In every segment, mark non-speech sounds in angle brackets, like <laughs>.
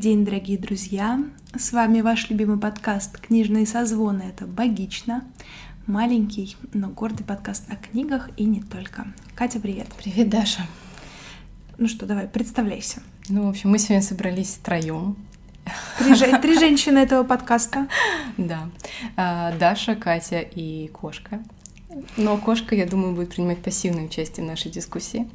День, дорогие друзья! С вами ваш любимый подкаст «Книжные созвоны». Это «Богично». Маленький, но гордый подкаст о книгах и не только. Катя, привет! Привет, Даша! Ну что, давай, представляйся. Ну, в общем, мы сегодня собрались втроем. Три, три женщины этого подкаста. Да. А, Даша, Катя и кошка. Но кошка, я думаю, будет принимать пассивное участие в нашей дискуссии.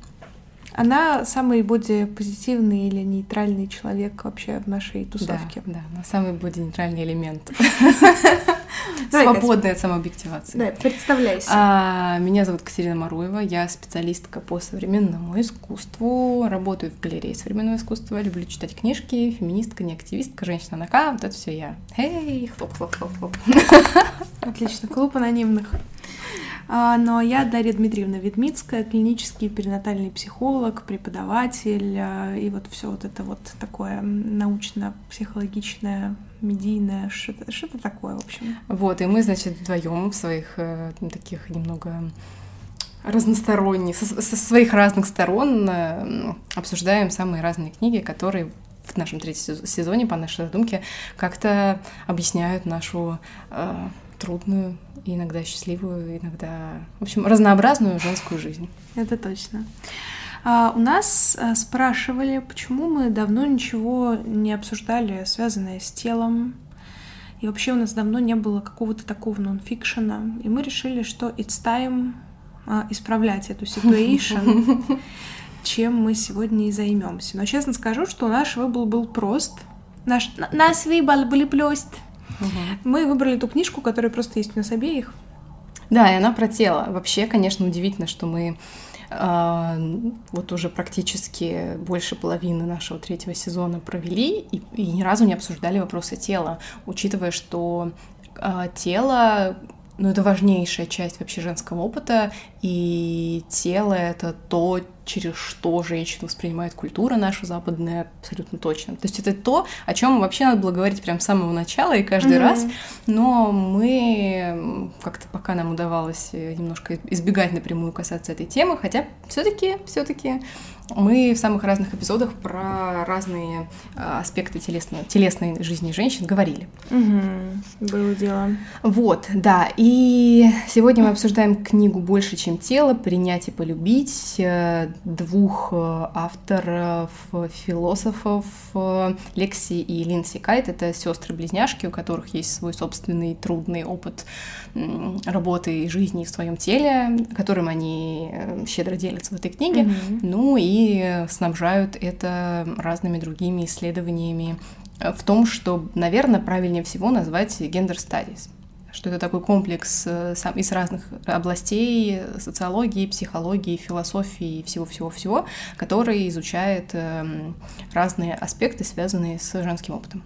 Она самый бодипозитивный или нейтральный человек вообще в нашей тусовке. Да, да, она самый боди-нейтральный элемент. <laughs> Свободная от самообъективации. Да, представляйся. А, меня зовут Катерина Маруева, я специалистка по современному искусству, работаю в галерее современного искусства, люблю читать книжки, феминистка, не активистка, женщина на К, вот это все я. Эй, хлоп-хлоп-хлоп-хлоп. Отлично, клуб анонимных. А, а я Дарья Дмитриевна Ведмицкая, клинический перинатальный психолог, преподаватель а, и вот все вот это вот такое научно-психологичное, медийное, что-то, что-то такое, в общем. Вот, и мы, значит, вдвоем в своих э, таких немного разносторонних, со, со своих разных сторон э, обсуждаем самые разные книги, которые в нашем третьем сезоне, по нашей задумке, как-то объясняют нашу э, трудную, иногда счастливую, иногда, в общем, разнообразную женскую жизнь. Это точно. А, у нас а, спрашивали, почему мы давно ничего не обсуждали, связанное с телом. И вообще у нас давно не было какого-то такого нонфикшена. И мы решили, что it's time а, исправлять эту ситуацию, <laughs> чем мы сегодня и займемся. Но честно скажу, что наш выбор был прост. Наш, наш выбор был прост. Угу. Мы выбрали ту книжку, которая просто есть у нас обеих. Да, и она про тело. Вообще, конечно, удивительно, что мы э, вот уже практически больше половины нашего третьего сезона провели и, и ни разу не обсуждали вопросы тела, учитывая, что э, тело ну, это важнейшая часть вообще женского опыта, и тело — это то, через что женщина воспринимает культура наша западная, абсолютно точно. То есть это то, о чем вообще надо было говорить прям с самого начала и каждый mm-hmm. раз, но мы как-то пока нам удавалось немножко избегать напрямую касаться этой темы, хотя все-таки, все-таки мы в самых разных эпизодах про разные а, аспекты телесной, телесной жизни женщин говорили. Угу, было дело. Вот, да. И сегодня мы обсуждаем книгу «Больше, чем тело. Принять и полюбить» э, двух э, авторов, философов э, Лекси и Линси Кайт. Это сестры-близняшки, у которых есть свой собственный трудный опыт работы и жизни в своем теле, которым они щедро делятся в этой книге. Угу. Ну и снабжают это разными другими исследованиями в том, что, наверное, правильнее всего назвать гендер studies что это такой комплекс э, из разных областей социологии, психологии, философии и всего-всего-всего, который изучает эм, разные аспекты, связанные с женским опытом.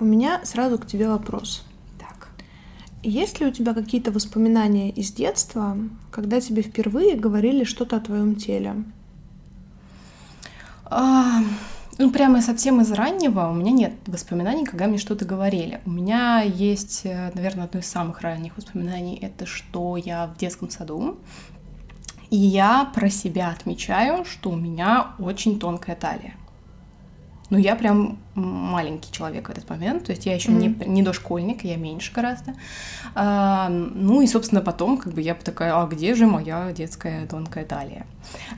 У меня сразу к тебе вопрос. Так. Есть ли у тебя какие-то воспоминания из детства, когда тебе впервые говорили что-то о твоем теле? Ну, прямо совсем из раннего у меня нет воспоминаний, когда мне что-то говорили. У меня есть, э, наверное, одно из самых ранних воспоминаний, это что я в детском саду, и я про себя отмечаю, что у меня очень тонкая талия. Ну, я прям маленький человек в этот момент, то есть я еще mm-hmm. не, не дошкольник, я меньше гораздо. А, ну и, собственно, потом как бы я такая, а где же моя детская тонкая талия?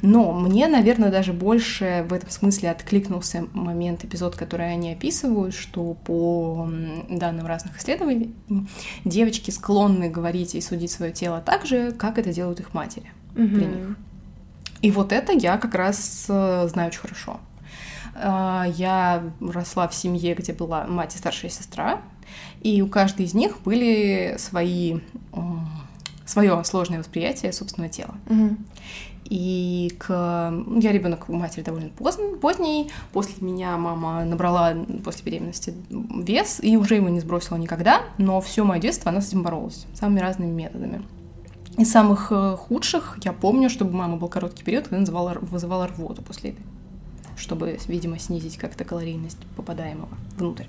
Но мне, наверное, даже больше в этом смысле откликнулся момент, эпизод, который они описывают, что по данным разных исследований девочки склонны говорить и судить свое тело так же, как это делают их матери mm-hmm. при них. И вот это я как раз э, знаю очень хорошо. А, я росла в семье, где была мать и старшая сестра, и у каждой из них были свои свое сложное восприятие собственного тела. Угу. И к... я ребенок у матери довольно поздний, поздний. После меня мама набрала после беременности вес и уже его не сбросила никогда, но все мое детство она с этим боролась самыми разными методами. Из самых э, худших я помню, чтобы у мамы был короткий период, когда называла, вызывала рвоту после этой чтобы, видимо, снизить как-то калорийность попадаемого внутрь.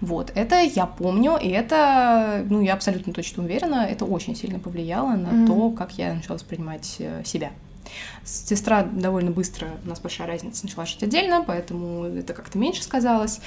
Вот, это я помню, и это, ну, я абсолютно точно уверена, это очень сильно повлияло на mm-hmm. то, как я начала воспринимать э, себя. Сестра довольно быстро, у нас большая разница, начала жить отдельно, поэтому это как-то меньше сказалось.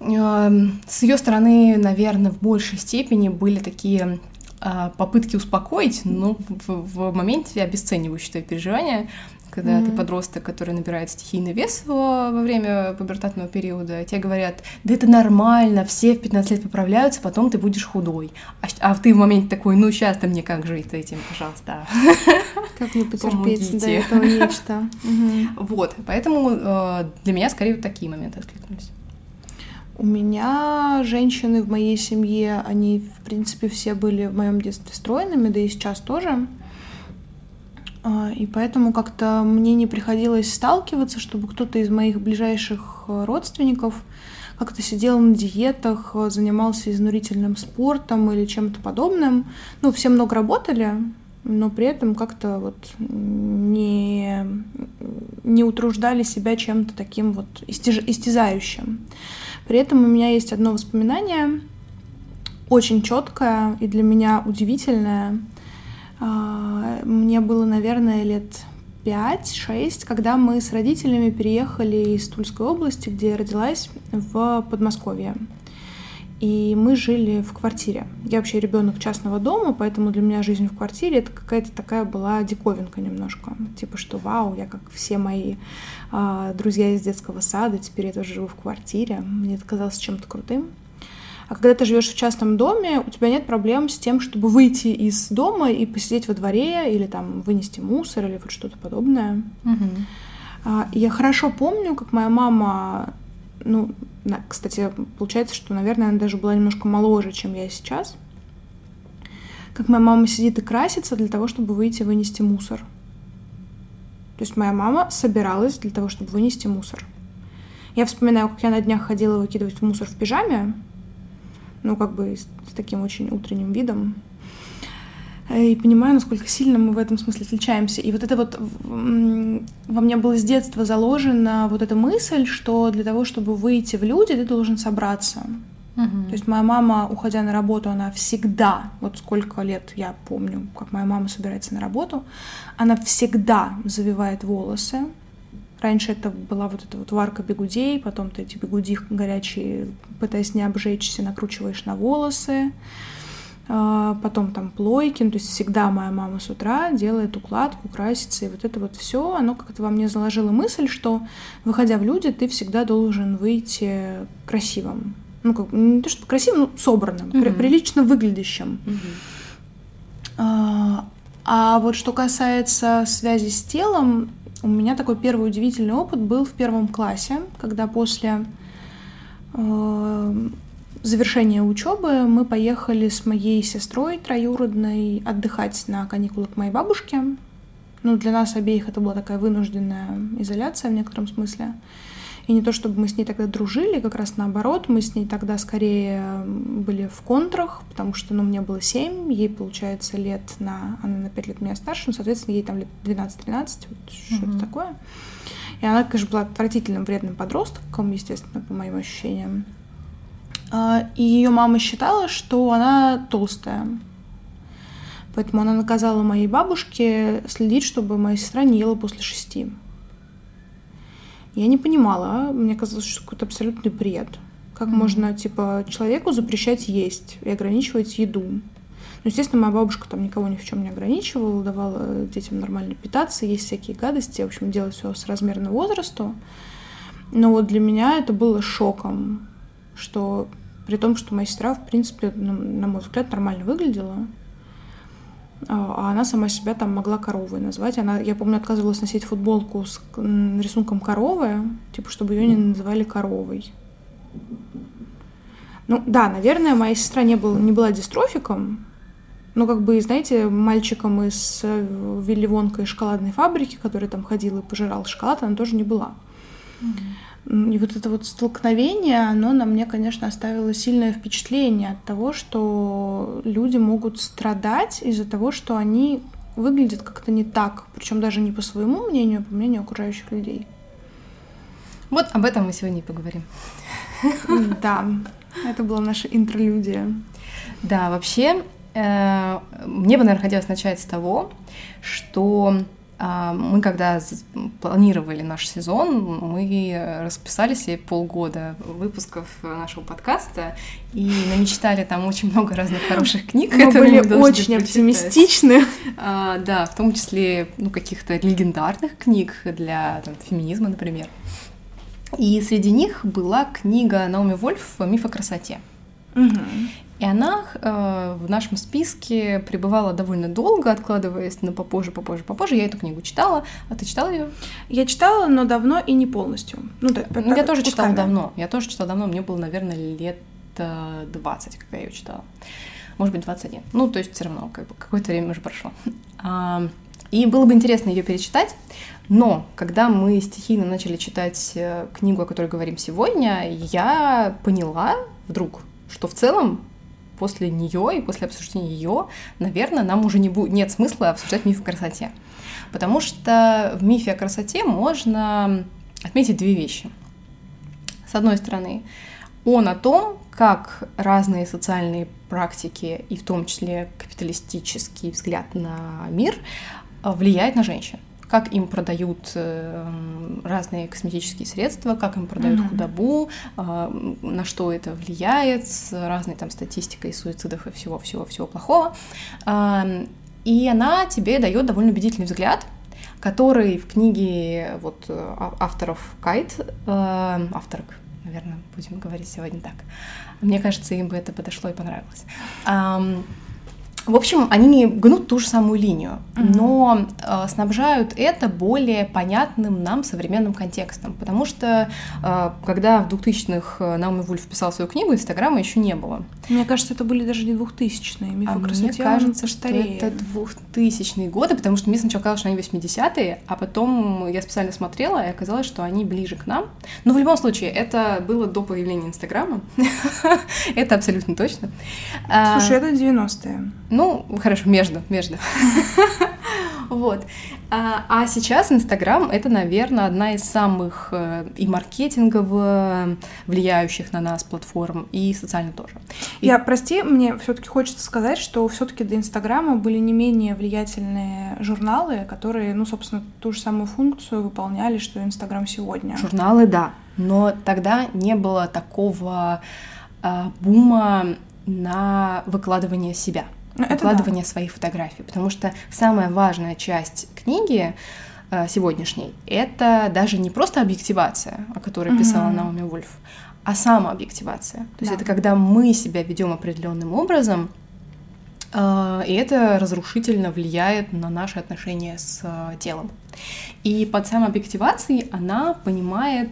Эм, с ее стороны, наверное, в большей степени были такие а, попытки успокоить, но в, в моменте обесценивающие твои переживания, когда mm-hmm. ты подросток, который набирает стихийный вес во, время пубертатного периода, тебе говорят, да это нормально, все в 15 лет поправляются, потом ты будешь худой. А, а ты в моменте такой, ну сейчас-то мне как жить с этим, пожалуйста. <laughs> Как мне потерпеть до этого нечто. Вот, поэтому э, для меня скорее вот такие моменты откликнулись. У меня женщины в моей семье, они, в принципе, все были в моем детстве стройными, да и сейчас тоже. А, и поэтому как-то мне не приходилось сталкиваться, чтобы кто-то из моих ближайших э, родственников как-то сидел на диетах, э, занимался изнурительным спортом или чем-то подобным. Ну, все много работали, но при этом как-то вот не, не утруждали себя чем-то таким вот истязающим. При этом у меня есть одно воспоминание, очень четкое и для меня удивительное. А, мне было, наверное, лет 5-6, когда мы с родителями переехали из Тульской области, где я родилась, в Подмосковье. И мы жили в квартире. Я вообще ребенок частного дома, поэтому для меня жизнь в квартире это какая-то такая была диковинка немножко. Типа, что вау, я как все мои э, друзья из детского сада, теперь я тоже живу в квартире. Мне это казалось чем-то крутым. А когда ты живешь в частном доме, у тебя нет проблем с тем, чтобы выйти из дома и посидеть во дворе или там вынести мусор или вот что-то подобное. Угу. Я хорошо помню, как моя мама ну, кстати, получается, что, наверное, она даже была немножко моложе, чем я сейчас. Как моя мама сидит и красится для того, чтобы выйти и вынести мусор. То есть моя мама собиралась для того, чтобы вынести мусор. Я вспоминаю, как я на днях ходила выкидывать мусор в пижаме, ну, как бы с, с таким очень утренним видом, и понимаю, насколько сильно мы в этом смысле отличаемся. И вот это вот во мне было с детства заложена вот эта мысль, что для того, чтобы выйти в люди, ты должен собраться. Угу. То есть моя мама, уходя на работу, она всегда, вот сколько лет я помню, как моя мама собирается на работу, она всегда завивает волосы. Раньше это была вот эта вот варка бегудей, потом ты эти бегуди горячие, пытаясь не обжечься, накручиваешь на волосы. А, потом там плойки, ну, то есть всегда моя мама с утра делает укладку, красится, и вот это вот все, оно как-то во мне заложило мысль, что выходя в люди, ты всегда должен выйти красивым. Ну, как, не то, что красивым, но собранным, mm-hmm. при, прилично выглядящим. Mm-hmm. А, а вот что касается связи с телом, у меня такой первый удивительный опыт был в первом классе, когда после э, завершения учебы мы поехали с моей сестрой троюродной отдыхать на каникулы к моей бабушке. Ну, для нас обеих это была такая вынужденная изоляция в некотором смысле. И не то, чтобы мы с ней тогда дружили, как раз наоборот, мы с ней тогда скорее были в контрах, потому что, ну, мне было 7, ей, получается, лет на... Она на 5 лет меня старше, ну, соответственно, ей там лет 12-13, вот mm-hmm. что-то такое. И она, конечно, была отвратительным, вредным подростком, естественно, по моим ощущениям. А, и ее мама считала, что она толстая. Поэтому она наказала моей бабушке следить, чтобы моя сестра не ела после шести. Я не понимала, мне казалось, что какой-то абсолютный бред. Как mm-hmm. можно, типа, человеку запрещать есть и ограничивать еду? Ну, естественно, моя бабушка там никого ни в чем не ограничивала, давала детям нормально питаться, есть всякие гадости, в общем, делать все с размерно возрасту. Но вот для меня это было шоком, что при том, что моя сестра, в принципе, на мой взгляд, нормально выглядела. А, а она сама себя там могла коровой назвать. Она, я помню, отказывалась носить футболку с рисунком коровы, типа, чтобы ее не называли коровой. Ну да, наверное, моя сестра не, был, не была дистрофиком, но как бы, знаете, мальчиком из э, Вилли Вонка из шоколадной фабрики, который там ходил и пожирал шоколад, она тоже не была. Mm-hmm. И вот это вот столкновение, оно на мне, конечно, оставило сильное впечатление от того, что люди могут страдать из-за того, что они выглядят как-то не так, причем даже не по своему мнению, а по мнению окружающих людей. Вот об этом мы сегодня и поговорим. <laughs> Да, это была наша интролюдия. Да, вообще, э, мне бы, наверное, хотелось начать с того, что мы когда планировали наш сезон, мы расписали себе полгода выпусков нашего подкаста и намечтали там очень много разных хороших книг. Мы были мы очень оптимистичны. А, да, в том числе ну, каких-то легендарных книг для там, феминизма, например. И среди них была книга Наоми Вольф «Миф о красоте». Угу. И она э, в нашем списке пребывала довольно долго, откладываясь на попозже, попозже, попозже. Я эту книгу читала. А ты читала ее? Я читала, но давно и не полностью. Ну, да, ну я тоже читала давно. Я тоже читала давно. Мне было, наверное, лет 20, когда я ее читала. Может быть, 21. Ну, то есть все равно как бы, какое-то время уже прошло. А, и было бы интересно ее перечитать. Но когда мы стихийно начали читать э, книгу, о которой говорим сегодня, я поняла вдруг, что в целом после нее и после обсуждения ее, наверное, нам уже не будет, нет смысла обсуждать миф о красоте. Потому что в мифе о красоте можно отметить две вещи. С одной стороны, он о том, как разные социальные практики, и в том числе капиталистический взгляд на мир, влияет на женщин как им продают эм, разные косметические средства, как им продают mm-hmm. худобу, а, на что это влияет, с разной там статистикой суицидов и всего-всего-всего плохого. И она тебе дает довольно убедительный взгляд, который в книге вот а, авторов Кайт, э, авторок, наверное, будем говорить сегодня так. Мне кажется, им бы это подошло и понравилось. В общем, они гнут ту же самую линию, mm-hmm. но э, снабжают это более понятным нам современным контекстом, потому что э, когда в 2000-х э, Науми Вульф писал свою книгу, Инстаграма еще не было. Мне кажется, это были даже не 2000-е, мифы а Мне кажется, что это 2000-е годы, потому что мне сначала казалось, что они 80-е, а потом я специально смотрела, и оказалось, что они ближе к нам. Но в любом случае, это было до появления Инстаграма, <laughs> это абсолютно точно. Слушай, это 90-е. Ну, хорошо, между, между. <laughs> Вот. А, а сейчас Инстаграм — это, наверное, одна из самых э, и маркетингово влияющих на нас платформ, и социально тоже. И... Я, прости, мне все таки хочется сказать, что все таки до Инстаграма были не менее влиятельные журналы, которые, ну, собственно, ту же самую функцию выполняли, что Инстаграм сегодня. Журналы, да. Но тогда не было такого а, бума на выкладывание себя. Ну, выкладывание да. своих фотографий, потому что самая важная часть книги э, сегодняшней это даже не просто объективация, о которой писала mm-hmm. Наоми Вульф, а самообъективация. То да. есть это когда мы себя ведем определенным образом, и это разрушительно влияет на наши отношения с э, телом. И под самообъективацией она понимает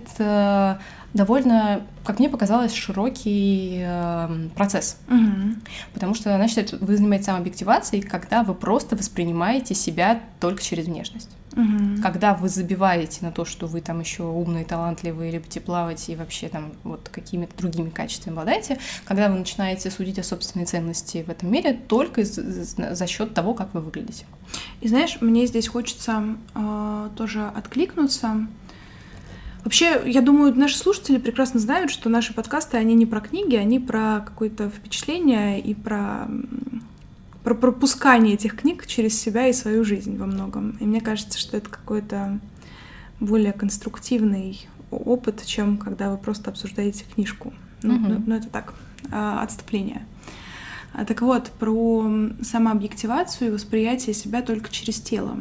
довольно, как мне показалось, широкий э, процесс. Угу. Потому что она считает, вы занимаетесь самообъективацией, когда вы просто воспринимаете себя только через внешность. Угу. Когда вы забиваете на то, что вы там еще умные, талантливые, любите плавать и вообще там вот какими-то другими качествами обладаете, когда вы начинаете судить о собственной ценности в этом мире только за, счет того, как вы выглядите. И знаешь, мне здесь хочется э, тоже откликнуться Вообще, я думаю, наши слушатели прекрасно знают, что наши подкасты, они не про книги, они про какое-то впечатление и про, про пропускание этих книг через себя и свою жизнь во многом. И мне кажется, что это какой-то более конструктивный опыт, чем когда вы просто обсуждаете книжку. Ну, угу. ну, ну это так, а, отступление. А, так вот, про самообъективацию и восприятие себя только через тело.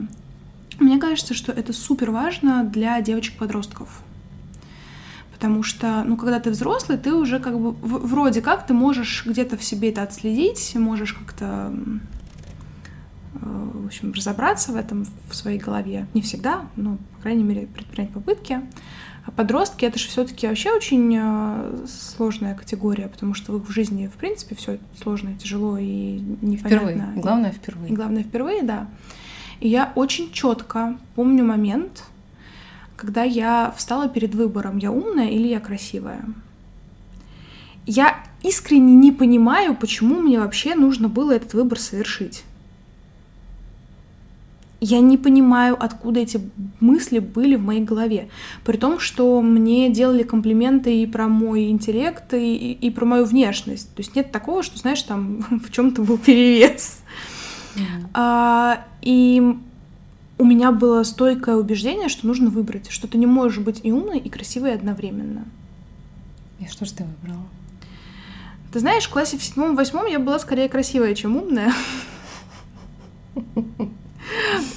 Мне кажется, что это супер важно для девочек-подростков. Потому что, ну, когда ты взрослый, ты уже как бы вроде как ты можешь где-то в себе это отследить, можешь как-то, э, в общем, разобраться в этом в своей голове. Не всегда, но, по крайней мере, предпринять попытки. А подростки это же все-таки вообще очень э, сложная категория, потому что в их жизни, в принципе, все сложно, тяжело и непонятно. Впервые. Главное впервые. И главное впервые, да. И я очень четко помню момент, когда я встала перед выбором, я умная или я красивая. Я искренне не понимаю, почему мне вообще нужно было этот выбор совершить. Я не понимаю, откуда эти мысли были в моей голове. При том, что мне делали комплименты и про мой интеллект, и, и про мою внешность. То есть нет такого, что, знаешь, там <laughs> в чем-то был перевес. Mm-hmm. А, и у меня было стойкое убеждение, что нужно выбрать, что ты не можешь быть и умной, и красивой одновременно. И что же ты выбрала? Ты знаешь, в классе в седьмом-восьмом я была скорее красивая, чем умная.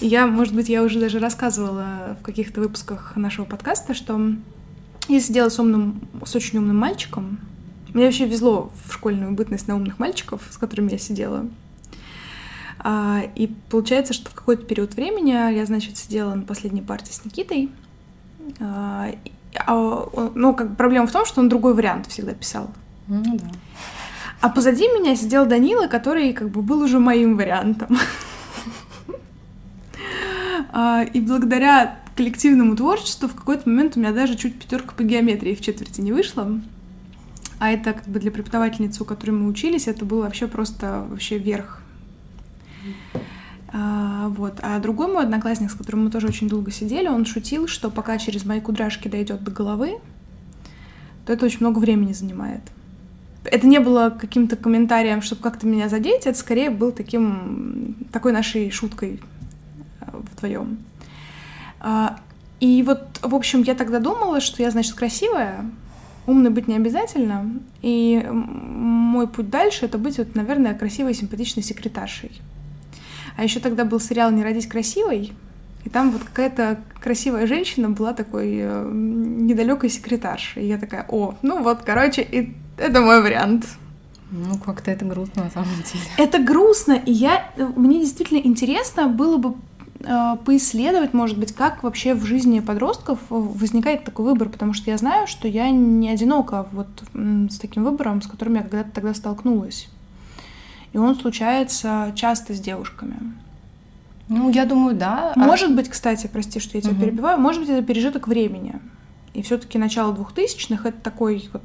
Я, может быть, я уже даже рассказывала в каких-то выпусках нашего подкаста, что я сидела с умным, с очень умным мальчиком. Мне вообще везло в школьную бытность на умных мальчиков, с которыми я сидела. А, и получается, что в какой-то период времени я, значит, сидела на последней партии с Никитой. А, а, ну, как проблема в том, что он другой вариант всегда писал. Ну да. А позади меня сидел Данила, который как бы был уже моим вариантом. <laughs> И благодаря коллективному творчеству в какой-то момент у меня даже чуть пятерка по геометрии в четверти не вышла. А это как бы для преподавательницы, у которой мы учились, это был вообще просто вообще верх. А, вот. А другой мой одноклассник, с которым мы тоже очень долго сидели, он шутил, что пока через мои кудряшки дойдет до головы, то это очень много времени занимает. Это не было каким-то комментарием, чтобы как-то меня задеть, это скорее был таким, такой нашей шуткой вдвоем. А, и вот, в общем, я тогда думала, что я, значит, красивая, умной быть не обязательно, и мой путь дальше — это быть, вот, наверное, красивой, симпатичной секретаршей. А еще тогда был сериал «Не родись красивой», и там вот какая-то красивая женщина была такой э, недалекой секретаршей. И я такая, о, ну вот, короче, и это мой вариант. Ну, как-то это грустно на самом деле. Это грустно, и я, мне действительно интересно было бы Э, поисследовать, может быть, как вообще в жизни подростков возникает такой выбор, потому что я знаю, что я не одинока вот с таким выбором, с которым я когда-то тогда столкнулась. И он случается часто с девушками. Ну, я думаю, да. Может быть, кстати, прости, что я тебя угу. перебиваю, может быть, это пережиток времени. И все-таки начало двухтысячных это такой вот,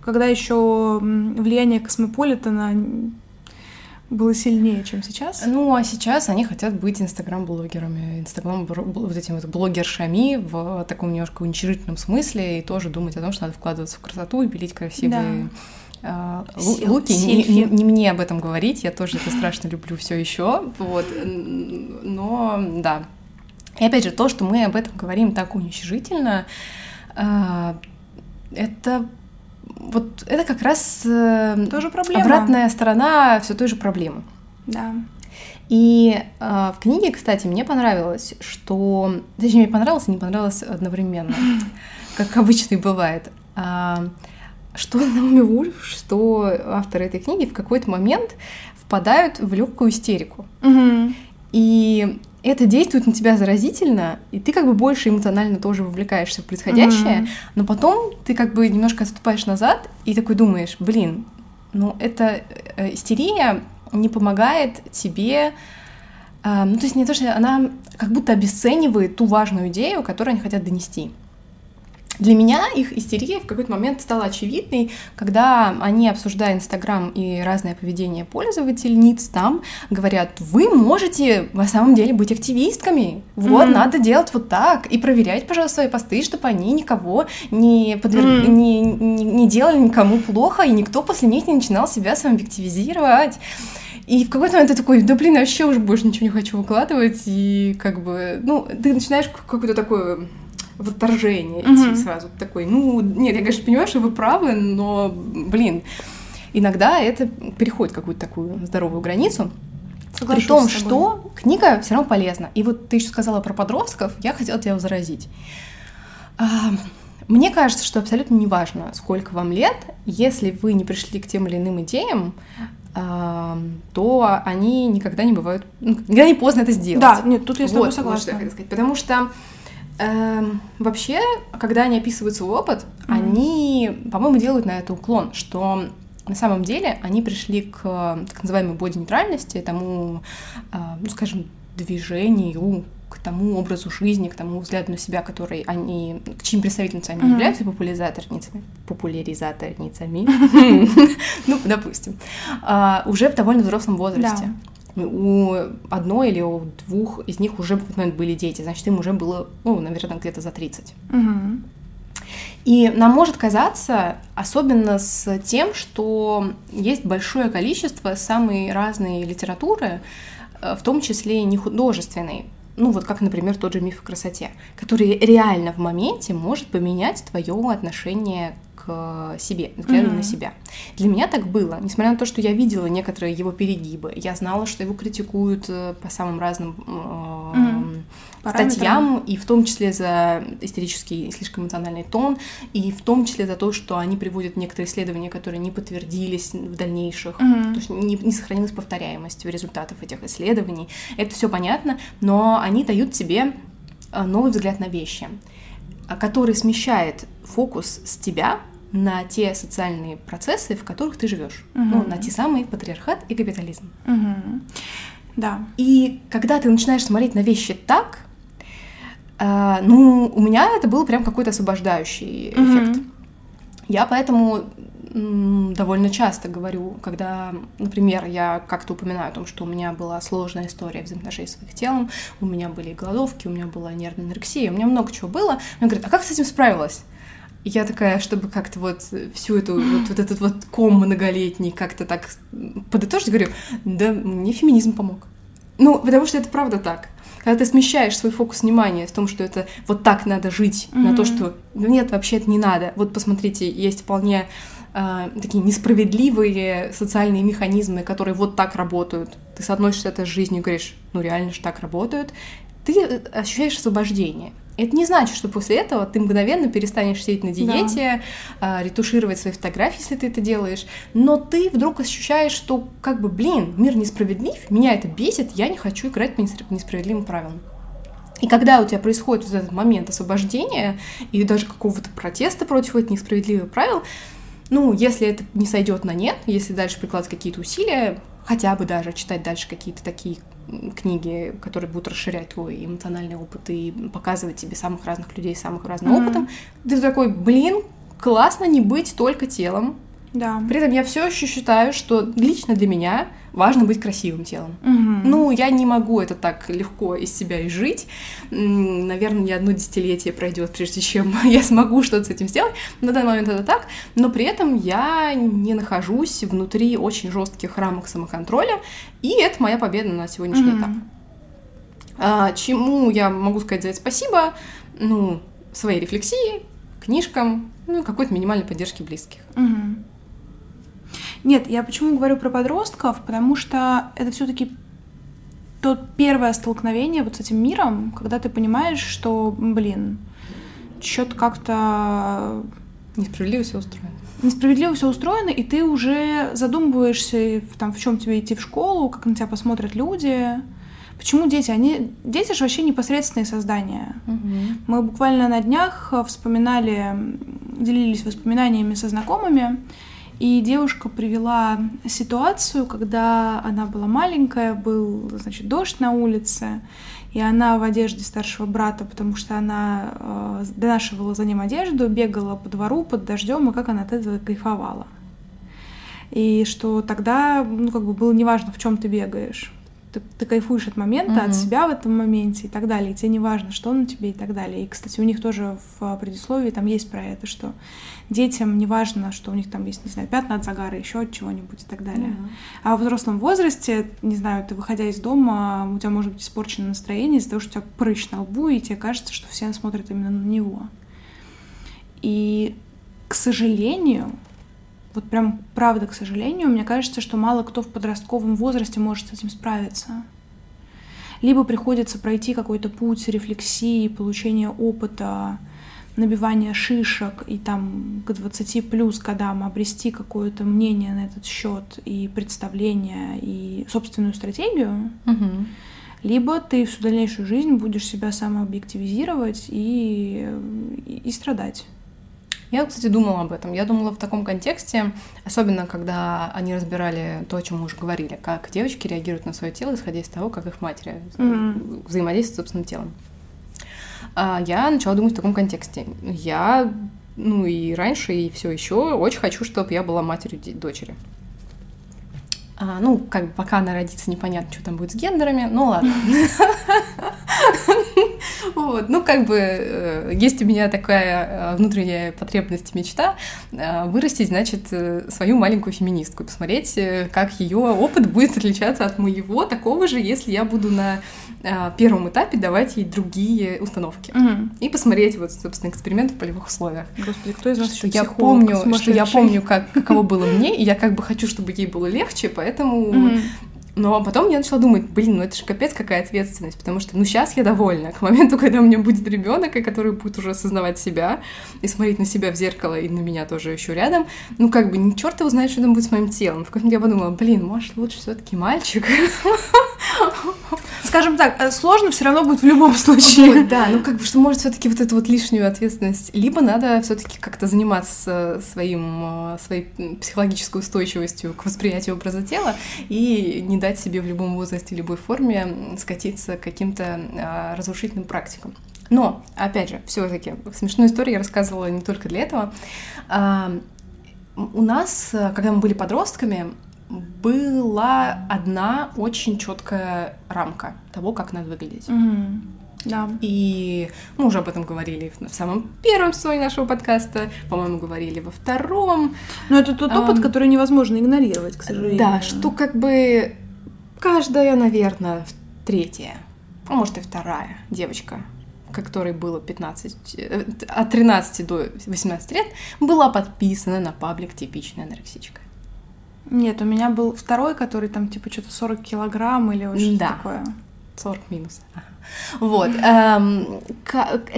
когда еще влияние космополитена было сильнее, чем сейчас? Ну, а сейчас они хотят быть инстаграм-блогерами, инстаграм вот этими вот блогершами в таком немножко уничижительном смысле и тоже думать о том, что надо вкладываться в красоту и пилить красивые да. Uh, луки. Не, не, не мне об этом говорить, я тоже это страшно люблю все еще. Вот. Но да. И опять же, то, что мы об этом говорим так уничижительно, uh, это вот это как раз э, тоже проблема. обратная сторона все той же проблемы. Да. И э, в книге, кстати, мне понравилось, что... Точнее, мне понравилось и не понравилось одновременно, <clears throat> как обычно и бывает. А, что Наоми Вульф, что авторы этой книги в какой-то момент впадают в легкую истерику. И это действует на тебя заразительно, и ты как бы больше эмоционально тоже вовлекаешься в происходящее, mm-hmm. но потом ты как бы немножко отступаешь назад и такой думаешь, блин, ну это э, истерия не помогает тебе, э, ну то есть не то, что она как будто обесценивает ту важную идею, которую они хотят донести. Для меня их истерия в какой-то момент стала очевидной, когда они, обсуждая Инстаграм и разное поведение пользовательниц там, говорят, вы можете на самом деле быть активистками, вот, mm-hmm. надо делать вот так, и проверять, пожалуйста, свои посты, чтобы они никого не, подвер... mm-hmm. не, не, не делали никому плохо, и никто после них не начинал себя самообъективизировать. И в какой-то момент ты такой, да блин, вообще уже больше ничего не хочу выкладывать, и как бы, ну, ты начинаешь какой-то такой в отторжение идти угу. сразу. Такой, ну, нет, я, конечно, понимаю, что вы правы, но, блин, иногда это переходит какую-то такую здоровую границу. Соглашусь При том, что книга все равно полезна. И вот ты еще сказала про подростков, я хотела тебя возразить. А, мне кажется, что абсолютно не важно, сколько вам лет, если вы не пришли к тем или иным идеям, а, то они никогда не бывают, ну, никогда не поздно это сделать. Да, нет, тут я с тобой вот, согласна. Вот, что я сказать. Потому что Эм, вообще, когда они описывают свой опыт, mm-hmm. они, по-моему, делают на это уклон, что на самом деле они пришли к так называемой боди-нейтральности, тому, э, ну, скажем, движению, к тому образу жизни, к тому взгляду на себя, который они, к чьим представительницами mm-hmm. являются популяризаторницами, популяризаторницами, <laughs> ну, допустим, а, уже в довольно взрослом возрасте у одной или у двух из них уже в этот момент были дети, значит, им уже было, ну, наверное, где-то за 30. Угу. И нам может казаться, особенно с тем, что есть большое количество самой разной литературы, э, в том числе и не художественной, ну вот как, например, тот же миф о красоте, который реально в моменте может поменять твое отношение к себе, взгляду mm-hmm. на себя. Для меня так было, несмотря на то, что я видела некоторые его перегибы, я знала, что его критикуют э, по самым разным э, mm-hmm статьям, и в том числе за истерический и слишком эмоциональный тон, и в том числе за то, что они приводят некоторые исследования, которые не подтвердились в дальнейших, mm-hmm. то есть не, не сохранилась повторяемость результатов этих исследований. Это все понятно, но они дают тебе э, новый взгляд на вещи, э, который смещает фокус с тебя на те социальные процессы, в которых ты живешь, mm-hmm. ну, на те самые патриархат и капитализм. Mm-hmm. Да. И когда ты начинаешь смотреть на вещи так, а, ну, у меня это был прям какой-то освобождающий эффект. Mm-hmm. Я поэтому довольно часто говорю, когда, например, я как-то упоминаю о том, что у меня была сложная история взаимоотношений с своим телом, у меня были голодовки, у меня была нервная анорексия, у меня много чего было. Мне говорят, а как с этим справилась? И я такая, чтобы как-то вот всю эту, вот, вот этот вот ком многолетний как-то так подытожить, говорю, да мне феминизм помог. Ну, потому что это правда так. Когда ты смещаешь свой фокус внимания в том, что это вот так надо жить, mm-hmm. на то, что ну, нет, вообще это не надо. Вот посмотрите, есть вполне э, такие несправедливые социальные механизмы, которые вот так работают. Ты соотносишься это с жизнью и говоришь, ну реально же так работают. Ты э, ощущаешь освобождение. Это не значит, что после этого ты мгновенно перестанешь сидеть на диете, да. ретушировать свои фотографии, если ты это делаешь, но ты вдруг ощущаешь, что как бы, блин, мир несправедлив, меня это бесит, я не хочу играть по несправедливым правилам. И когда у тебя происходит вот этот момент освобождения и даже какого-то протеста против этих несправедливых правил, ну, если это не сойдет на нет, если дальше прикладывать какие-то усилия, хотя бы даже читать дальше какие-то такие книги, которые будут расширять твой эмоциональный опыт и показывать тебе самых разных людей, самых разным mm-hmm. опытом, ты такой, блин, классно не быть только телом, да. При этом я все еще считаю, что лично для меня важно быть красивым телом. Угу. Ну, я не могу это так легко из себя изжить. Наверное, не одно десятилетие пройдет, прежде чем <laughs> я смогу что-то с этим сделать. На данный момент это так. Но при этом я не нахожусь внутри очень жестких рамок самоконтроля. И это моя победа на сегодняшний угу. этап. А, чему я могу сказать за это спасибо? Ну, своей рефлексии, книжкам, ну, какой-то минимальной поддержки близких. Угу. Нет, я почему говорю про подростков, потому что это все-таки то первое столкновение вот с этим миром, когда ты понимаешь, что, блин, что-то как-то... Несправедливо все устроено. Несправедливо все устроено, и ты уже задумываешься, там, в чем тебе идти в школу, как на тебя посмотрят люди. Почему дети? Они дети же вообще непосредственные создания. Угу. Мы буквально на днях вспоминали, делились воспоминаниями со знакомыми, и девушка привела ситуацию, когда она была маленькая, был, значит, дождь на улице, и она в одежде старшего брата, потому что она э, донашивала за ним одежду, бегала по двору под дождем, и как она от этого кайфовала. И что тогда, ну, как бы было неважно, в чем ты бегаешь ты, ты кайфуешь от момента, mm-hmm. от себя в этом моменте и так далее, и тебе не важно, что на тебе и так далее. И, кстати, у них тоже в предисловии там есть про это, что детям не важно, что у них там есть, не знаю, пятна от загара, еще от чего-нибудь и так далее. Mm-hmm. А в взрослом возрасте, не знаю, ты выходя из дома, у тебя может быть испорчено настроение из-за того, что у тебя прыщ на лбу, и тебе кажется, что все смотрят именно на него. И, к сожалению, вот прям правда, к сожалению, мне кажется, что мало кто в подростковом возрасте может с этим справиться. Либо приходится пройти какой-то путь рефлексии, получения опыта, набивания шишек и там к 20 плюс годам обрести какое-то мнение на этот счет и представление и собственную стратегию, угу. либо ты всю дальнейшую жизнь будешь себя самообъективизировать и, и, и страдать. Я, кстати, думала об этом. Я думала в таком контексте, особенно когда они разбирали то, о чем мы уже говорили, как девочки реагируют на свое тело, исходя из того, как их матери mm-hmm. взаимодействуют с собственным телом. А я начала думать в таком контексте. Я, ну и раньше, и все еще очень хочу, чтобы я была матерью дочери. А, ну, как бы пока она родится, непонятно, что там будет с гендерами, ну ладно. <laughs> Вот, ну, как бы, э, есть у меня такая э, внутренняя потребность, мечта э, вырастить, значит, свою маленькую феминистку и посмотреть, как ее опыт будет отличаться от моего, такого же, если я буду на первом этапе давать ей другие установки. Угу. И посмотреть, вот, собственно, эксперимент в полевых условиях. Господи, кто из нас что я помню, что я помню, как, каково было <laughs> мне, и я как бы хочу, чтобы ей было легче, поэтому угу. Но потом я начала думать, блин, ну это же капец какая ответственность, потому что, ну, сейчас я довольна. К моменту, <laughs> когда у меня будет ребенок, который будет уже осознавать себя и смотреть на себя в зеркало и на меня тоже еще рядом, ну, как бы, не черт его знает, что там будет с моим телом. В каком-то я подумала, блин, может, лучше все-таки мальчик. <laughs> Скажем так, э, сложно все равно будет в любом случае. Да, ну как бы, что может все-таки вот эту вот лишнюю ответственность, либо надо все-таки как-то заниматься своим, э, своей психологической устойчивостью к восприятию образа тела и не дать себе в любом возрасте, любой форме скатиться к каким-то а, разрушительным практикам. Но, опять же, все-таки смешную историю я рассказывала не только для этого. А, у нас, когда мы были подростками, была одна очень четкая рамка того, как надо выглядеть. Mm-hmm. Да. И мы уже об этом говорили в самом первом сезоне нашего подкаста, по-моему, говорили во втором. Но это тот опыт, um, который невозможно игнорировать, к сожалению. Да, что как бы каждая, наверное, третья, а может и вторая девочка, которой было 15, э, от 13 до 18 лет, была подписана на паблик «Типичная анорексичка». Нет, у меня был второй, который там типа что-то 40 килограмм или что-то да. такое. 40 минус. Вот. Эм,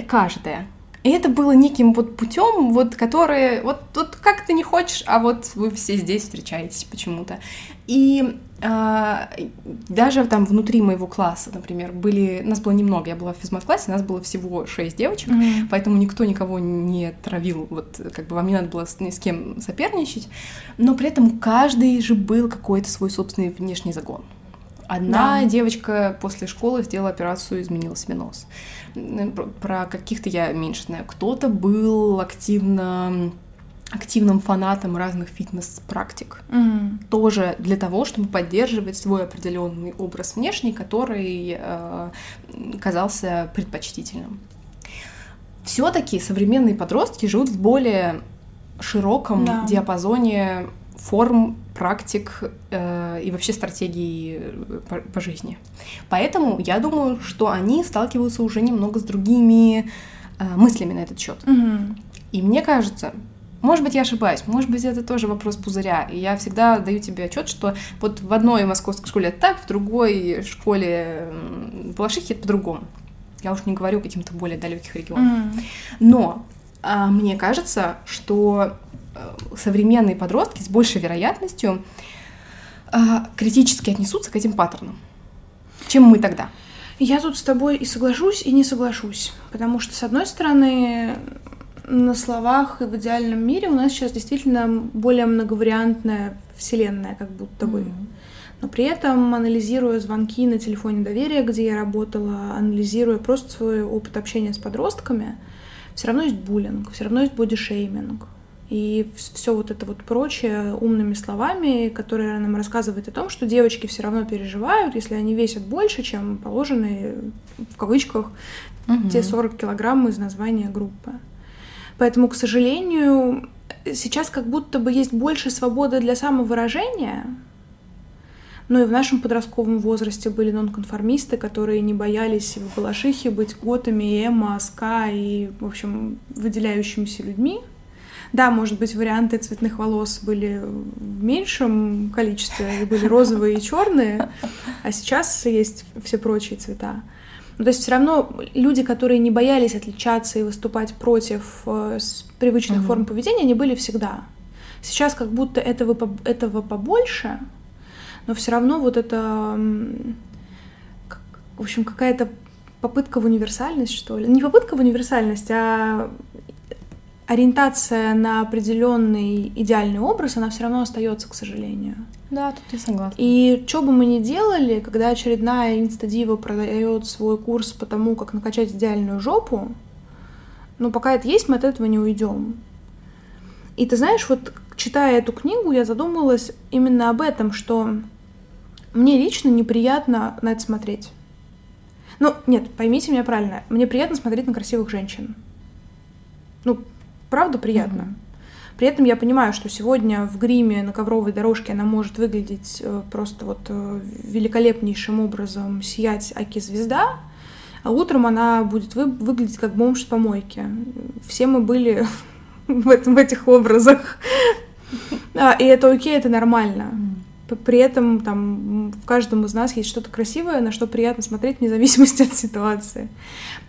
каждая. И это было неким вот путем, вот который, вот тут как ты не хочешь, а вот вы все здесь встречаетесь почему-то. И даже там внутри моего класса, например, были, нас было немного, я была в физмат-классе, нас было всего шесть девочек, mm-hmm. поэтому никто никого не травил, вот как бы вам не надо было с, ни с кем соперничать, но при этом каждый же был какой-то свой собственный внешний загон. Одна да. девочка после школы сделала операцию, изменила себе нос. Про каких-то я меньше знаю. Кто-то был активно активным фанатом разных фитнес-практик. Mm. Тоже для того, чтобы поддерживать свой определенный образ внешний, который э, казался предпочтительным. Все-таки современные подростки живут в более широком да. диапазоне форм, практик э, и вообще стратегий э, по, по жизни. Поэтому я думаю, что они сталкиваются уже немного с другими э, мыслями на этот счет. Mm-hmm. И мне кажется, может быть, я ошибаюсь, может быть, это тоже вопрос пузыря. И я всегда даю тебе отчет, что вот в одной московской школе это так, в другой школе в Балашихе это по-другому. Я уж не говорю о каких-то более далеких регионах. Mm. Но а, мне кажется, что а, современные подростки с большей вероятностью а, критически отнесутся к этим паттернам, чем мы тогда. Я тут с тобой и соглашусь, и не соглашусь. Потому что, с одной стороны, на словах и в идеальном мире у нас сейчас действительно более многовариантная вселенная, как будто бы. Mm-hmm. Но при этом, анализируя звонки на телефоне доверия, где я работала, анализируя просто свой опыт общения с подростками, все равно есть буллинг, все равно есть бодишейминг. И все вот это вот прочее умными словами, которые нам рассказывают о том, что девочки все равно переживают, если они весят больше, чем положенные, в кавычках, угу. те 40 килограмм из названия группы. Поэтому, к сожалению, сейчас как будто бы есть больше свободы для самовыражения, но и в нашем подростковом возрасте были нонконформисты, которые не боялись в Балашихе быть готами, эмо, ска и, в общем, выделяющимися людьми. Да, может быть, варианты цветных волос были в меньшем количестве, были розовые и черные, а сейчас есть все прочие цвета. Ну, то есть все равно люди, которые не боялись отличаться и выступать против э, привычных угу. форм поведения, они были всегда. Сейчас как будто этого, этого побольше, но все равно вот это, в общем, какая-то попытка в универсальность, что ли. Не попытка в универсальность, а ориентация на определенный идеальный образ, она все равно остается, к сожалению. Да, тут я согласна. И что бы мы ни делали, когда очередная инстадива продает свой курс по тому, как накачать идеальную жопу, ну, пока это есть, мы от этого не уйдем. И ты знаешь, вот читая эту книгу, я задумалась именно об этом, что мне лично неприятно на это смотреть. Ну, нет, поймите меня правильно. Мне приятно смотреть на красивых женщин. Ну, правда приятно. Mm-hmm. При этом я понимаю, что сегодня в гриме на ковровой дорожке она может выглядеть э, просто вот э, великолепнейшим образом, сиять аки-звезда, а утром она будет вы, выглядеть как бомж с помойки. Все мы были <laughs> в, этом, в этих образах. <laughs> А, и это окей, это нормально. При этом там в каждом из нас есть что-то красивое, на что приятно смотреть вне зависимости <laughs> от ситуации.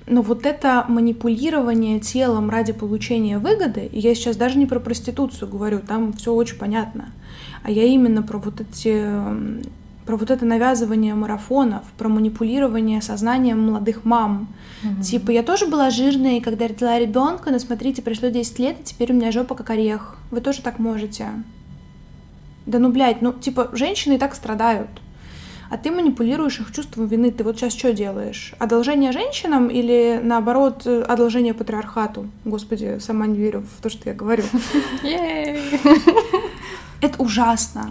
Но вот это манипулирование телом ради получения выгоды, и я сейчас даже не про проституцию говорю, там все очень понятно, а я именно про вот эти про вот это навязывание марафонов, про манипулирование сознанием молодых мам. Mm-hmm. Типа, я тоже была жирной, когда родила ребенка, но смотрите, прошло 10 лет, и теперь у меня жопа как орех. Вы тоже так можете. Да ну, блядь, ну, типа, женщины и так страдают. А ты манипулируешь их чувством вины. Ты вот сейчас что делаешь? Одолжение женщинам или, наоборот, одолжение патриархату? Господи, сама не верю в то, что я говорю. <laughs> Это ужасно.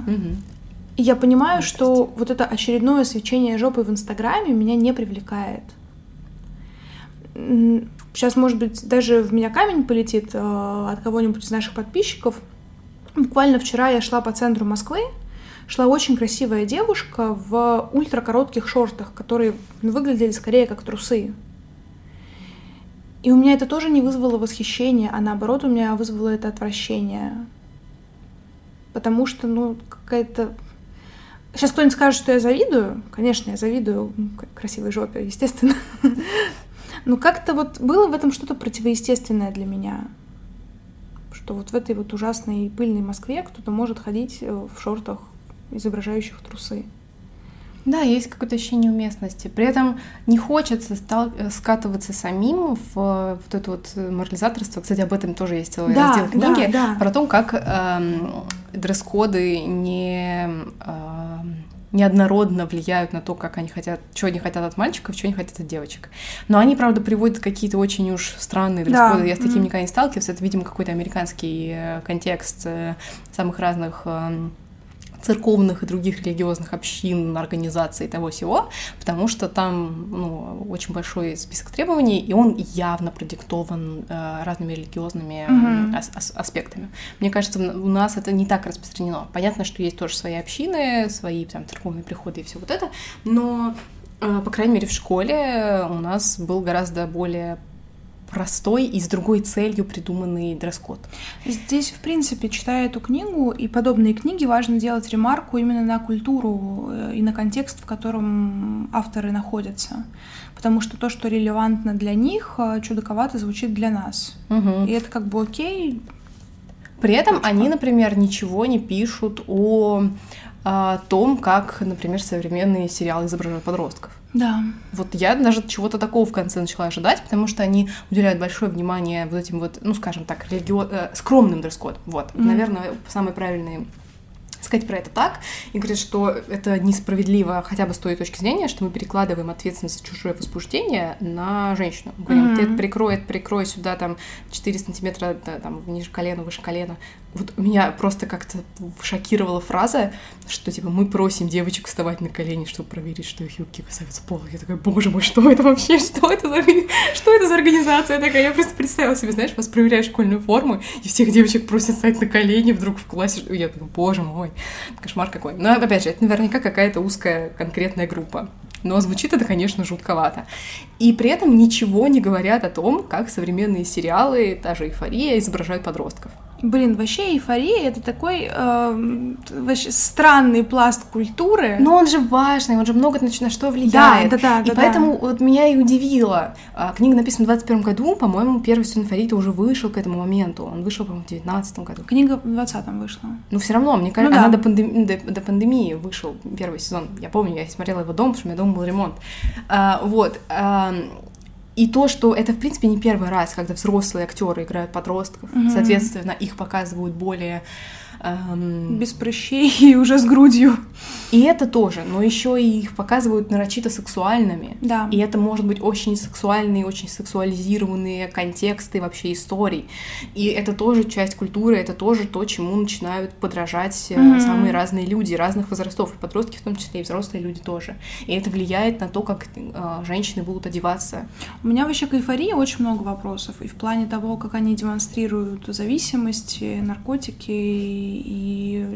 И я понимаю, что вот это очередное свечение жопы в Инстаграме меня не привлекает. Сейчас, может быть, даже в меня камень полетит э, от кого-нибудь из наших подписчиков. Буквально вчера я шла по центру Москвы, шла очень красивая девушка в ультракоротких шортах, которые выглядели скорее как трусы. И у меня это тоже не вызвало восхищения, а наоборот у меня вызвало это отвращение. Потому что, ну, какая-то Сейчас кто-нибудь скажет, что я завидую. Конечно, я завидую красивой жопе, естественно. <laughs> Но как-то вот было в этом что-то противоестественное для меня. Что вот в этой вот ужасной пыльной Москве кто-то может ходить э, в шортах, изображающих трусы. Да, есть какое-то ощущение уместности. При этом не хочется стал, э, скатываться самим в вот это вот морализаторство. Кстати, об этом тоже есть целый да, раздел книги. Да, да. Про то, как эм, дресс-коды не... Эм, неоднородно влияют на то, как они хотят, что они хотят от мальчиков, что они хотят от девочек. Но они, правда, приводят какие-то очень уж странные. Да. Я с таким mm-hmm. никогда не сталкивалась. Это, видимо, какой-то американский э, контекст э, самых разных эм, церковных и других религиозных общин, организаций и того всего, потому что там ну, очень большой список требований, и он явно продиктован э, разными религиозными ас- ас- аспектами. Мне кажется, у нас это не так распространено. Понятно, что есть тоже свои общины, свои там церковные приходы и все вот это, но э, по крайней мере, в школе у нас был гораздо более простой и с другой целью придуманный дресс-код. Здесь, в принципе, читая эту книгу и подобные книги, важно делать ремарку именно на культуру э, и на контекст, в котором авторы находятся. Потому что то, что релевантно для них, э, чудаковато звучит для нас. Угу. И это как бы окей. При этом Точка. они, например, ничего не пишут о о том, как, например, современные сериалы изображают подростков. Да. Вот я даже чего-то такого в конце начала ожидать, потому что они уделяют большое внимание вот этим вот, ну, скажем так, религи... э, скромным дресс-код. Вот, mm-hmm. наверное, самый правильный сказать про это так и говорит, что это несправедливо хотя бы с той точки зрения, что мы перекладываем ответственность за чужое возбуждение на женщину. Говорим, mm-hmm. ты это прикрой, это прикрой сюда там 4 сантиметра да, там ниже колена, выше колена. Вот меня просто как-то шокировала фраза, что типа мы просим девочек вставать на колени, чтобы проверить, что их юбки касаются пола. Я такая, боже мой, что это вообще? Что это за, что это за организация такая? Я просто представила себе, знаешь, вас проверяют школьную форму, и всех девочек просят встать на колени вдруг в классе. Я такая, боже мой, кошмар какой. Но опять же, это наверняка какая-то узкая конкретная группа. Но звучит это, конечно, жутковато. И при этом ничего не говорят о том, как современные сериалы, та же эйфория, изображают подростков. Блин, вообще эйфория это такой э, вообще странный пласт культуры. Но он же важный, он же много на что влияет. Да, да, да. И да, поэтому да. вот меня и удивило. А, книга написана в 21 году, по-моему, первый сезон эйфории уже вышел к этому моменту. Он вышел, по-моему, в 19 году. Книга в 20 вышла. Ну, все равно, мне кажется, ну, да. она до, пандем... до, до пандемии вышел первый сезон. Я помню, я смотрела его дом, потому что у меня дома был ремонт. А, вот. А, и то, что это, в принципе, не первый раз, когда взрослые актеры играют подростков, mm-hmm. соответственно, их показывают более Эм... Без прыщей и уже с грудью. И это тоже, но еще и их показывают нарочито сексуальными. Да. И это может быть очень сексуальные, очень сексуализированные контексты вообще историй. И это тоже часть культуры, это тоже то, чему начинают подражать mm-hmm. самые разные люди разных возрастов, и подростки в том числе, и взрослые люди тоже. И это влияет на то, как э, женщины будут одеваться. У меня вообще к эйфории очень много вопросов, и в плане того, как они демонстрируют зависимость, наркотики и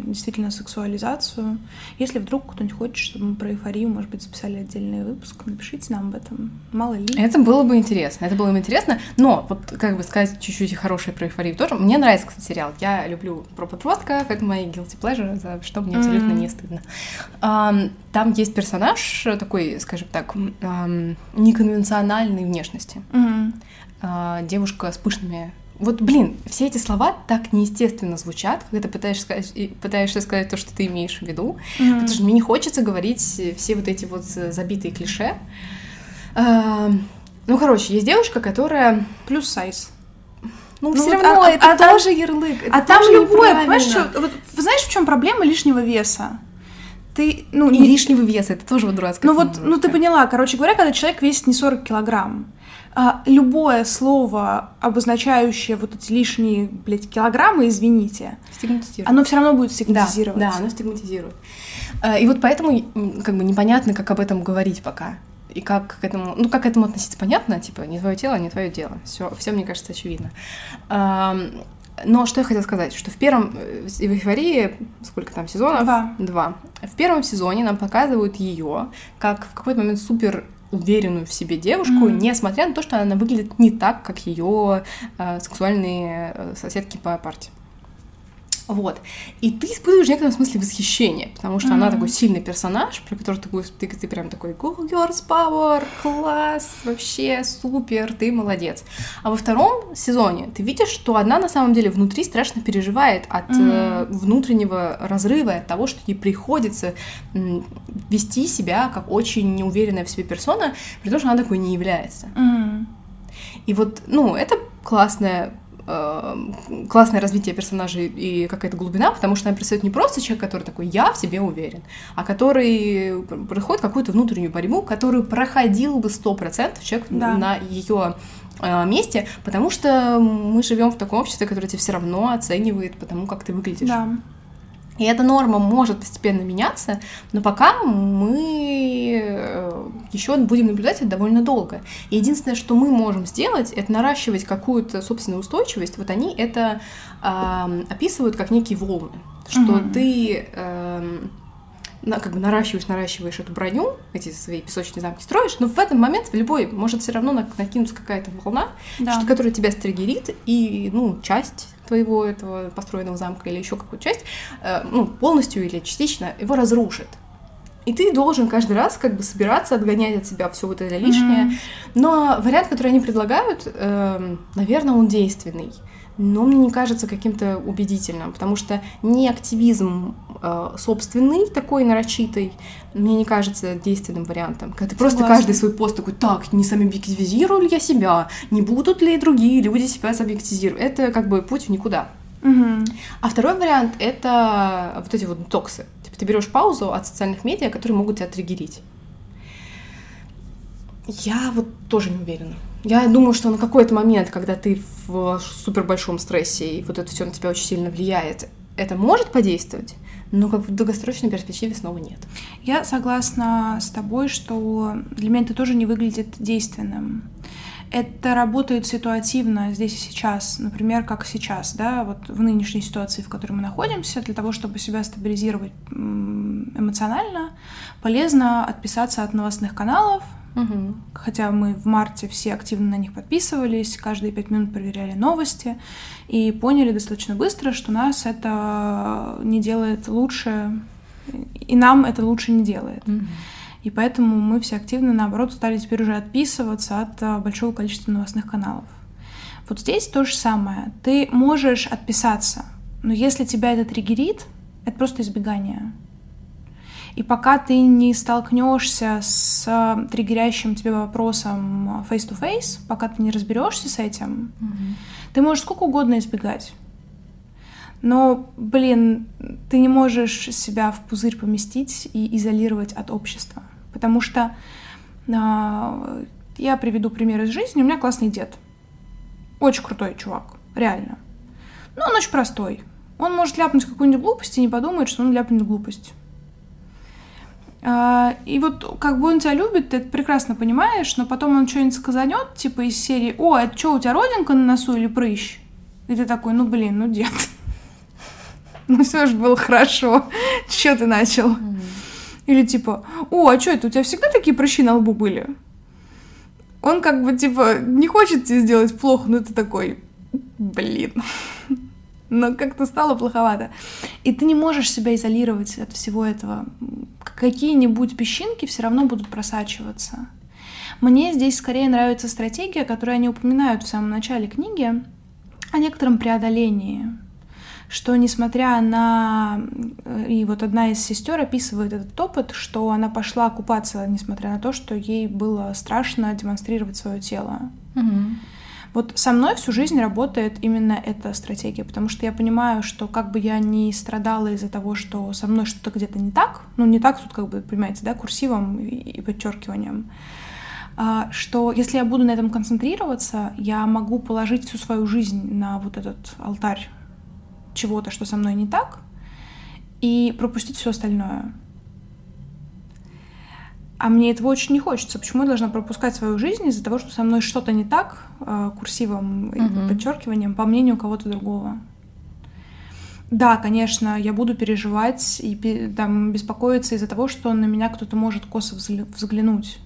действительно сексуализацию. Если вдруг кто-нибудь хочет, чтобы мы про эйфорию, может быть, записали отдельный выпуск, напишите нам об этом. Мало ли. Это было бы интересно. Это было бы интересно. Но, вот, как бы сказать чуть-чуть хорошее про эйфорию тоже. Мне нравится, кстати, сериал. Я люблю про подростков. Это мои guilty pleasure, за что мне абсолютно mm-hmm. не стыдно. Там есть персонаж такой, скажем так, неконвенциональной внешности. Mm-hmm. Девушка с пышными вот, блин, все эти слова так неестественно звучат, когда ты пытаешься сказать, пытаешься сказать то, что ты имеешь в виду, mm-hmm. потому что мне не хочется говорить все вот эти вот забитые клише. А, ну, короче, есть девушка, которая... Плюс сайз. Ну, ну все вот, равно, а, это а тоже там, ярлык. Это а там любое, понимаешь, что, вот, знаешь, в чем проблема лишнего веса? Ты, ну, и не... лишнего веса, это тоже вот дурацкая Ну вот, ну ты поняла, короче говоря, когда человек весит не 40 килограмм, а, любое слово, обозначающее вот эти лишние, блядь, килограммы, извините, оно все равно будет стигматизировать. Да, да, оно стигматизирует. А, и вот поэтому как бы непонятно, как об этом говорить пока. И как к этому, ну, как к этому относиться, понятно, типа, не твое тело, не твое дело. Все, все мне кажется, очевидно. Но что я хотела сказать, что в первом э, в эйфории, сколько там сезонов? Два. Два. В первом сезоне нам показывают ее как в какой-то момент супер уверенную в себе девушку, mm-hmm. несмотря на то, что она выглядит не так, как ее э, сексуальные э, соседки по парте. Вот. И ты испытываешь в некотором смысле восхищение, потому что mm-hmm. она такой сильный персонаж, про который ты, ты, ты прям такой Go Girls Power, класс, вообще супер, ты молодец. А во втором сезоне ты видишь, что она на самом деле внутри страшно переживает от mm-hmm. э, внутреннего разрыва, от того, что ей приходится м, вести себя как очень неуверенная в себе персона, при том, что она такой не является. Mm-hmm. И вот, ну, это классная Э, классное развитие персонажей и какая-то глубина, потому что она представляет не просто человек, который такой «я в себе уверен», а который проходит какую-то внутреннюю борьбу, которую проходил бы сто процентов человек да. на ее э, месте, потому что мы живем в таком обществе, которое тебя все равно оценивает по тому, как ты выглядишь. Да. И эта норма может постепенно меняться, но пока мы э, еще будем наблюдать это довольно долго. И единственное, что мы можем сделать, это наращивать какую-то собственную устойчивость. Вот они это э, описывают как некие волны, что mm-hmm. ты э, на, как бы наращиваешь, наращиваешь эту броню, эти свои песочные замки строишь, но в этот момент в любой может все равно накинуться какая-то волна, да. что, которая тебя стригерит, и ну часть твоего этого построенного замка или еще какую-то часть, э, ну, полностью или частично его разрушит. И ты должен каждый раз как бы собираться, отгонять от себя все вот это лишнее. Mm-hmm. Но вариант, который они предлагают, э, наверное, он действенный но мне не кажется каким-то убедительным, потому что не активизм собственный такой нарочитый, мне не кажется действенным вариантом. Когда ты Согласна. просто каждый свой пост такой, так, не сабъективизирую ли я себя, не будут ли другие люди себя сабъективизировать. Это как бы путь в никуда. Угу. А второй вариант — это вот эти вот токсы. Типа ты берешь паузу от социальных медиа, которые могут тебя триггерить. Я вот тоже не уверена. Я думаю, что на какой-то момент, когда ты в супер большом стрессе, и вот это все на тебя очень сильно влияет, это может подействовать, но как в долгосрочной перспективе снова нет. Я согласна с тобой, что для меня это тоже не выглядит действенным. Это работает ситуативно здесь и сейчас, например, как сейчас, да, вот в нынешней ситуации, в которой мы находимся, для того, чтобы себя стабилизировать эмоционально, полезно отписаться от новостных каналов, Угу. Хотя мы в марте все активно на них подписывались, каждые пять минут проверяли новости и поняли достаточно быстро, что нас это не делает лучше, и нам это лучше не делает. Угу. И поэтому мы все активно, наоборот, стали теперь уже отписываться от а, большого количества новостных каналов. Вот здесь то же самое. Ты можешь отписаться, но если тебя это триггерит, это просто избегание. И пока ты не столкнешься с триггерящим тебе вопросом face-to-face, пока ты не разберешься с этим, mm-hmm. ты можешь сколько угодно избегать. Но, блин, ты не можешь себя в пузырь поместить и изолировать от общества. Потому что э, я приведу пример из жизни. У меня классный дед. Очень крутой чувак, реально. Но он очень простой. Он может ляпнуть какую-нибудь глупость и не подумает, что он ляпнет глупость. А, и вот как бы он тебя любит, ты это прекрасно понимаешь, но потом он что-нибудь сказанет, типа из серии «О, это что, у тебя родинка на носу или прыщ?» И ты такой «Ну, блин, ну, дед, <laughs> ну все же было хорошо, <laughs> что ты начал?» Или типа «О, а что это, у тебя всегда такие прыщи на лбу были?» Он как бы, типа, не хочет тебе сделать плохо, но ты такой «Блин» но как-то стало плоховато. И ты не можешь себя изолировать от всего этого. Какие-нибудь песчинки все равно будут просачиваться. Мне здесь скорее нравится стратегия, которую они упоминают в самом начале книги, о некотором преодолении. Что несмотря на... И вот одна из сестер описывает этот опыт, что она пошла купаться, несмотря на то, что ей было страшно демонстрировать свое тело. Угу. Вот со мной всю жизнь работает именно эта стратегия, потому что я понимаю, что как бы я не страдала из-за того, что со мной что-то где-то не так, ну не так тут как бы, понимаете, да, курсивом и подчеркиванием, а, что если я буду на этом концентрироваться, я могу положить всю свою жизнь на вот этот алтарь чего-то, что со мной не так, и пропустить все остальное. А мне этого очень не хочется. Почему я должна пропускать свою жизнь из-за того, что со мной что-то не так, э, курсивом и угу. подчеркиванием, по мнению кого-то другого? Да, конечно, я буду переживать и там, беспокоиться из-за того, что на меня кто-то может косо взглянуть.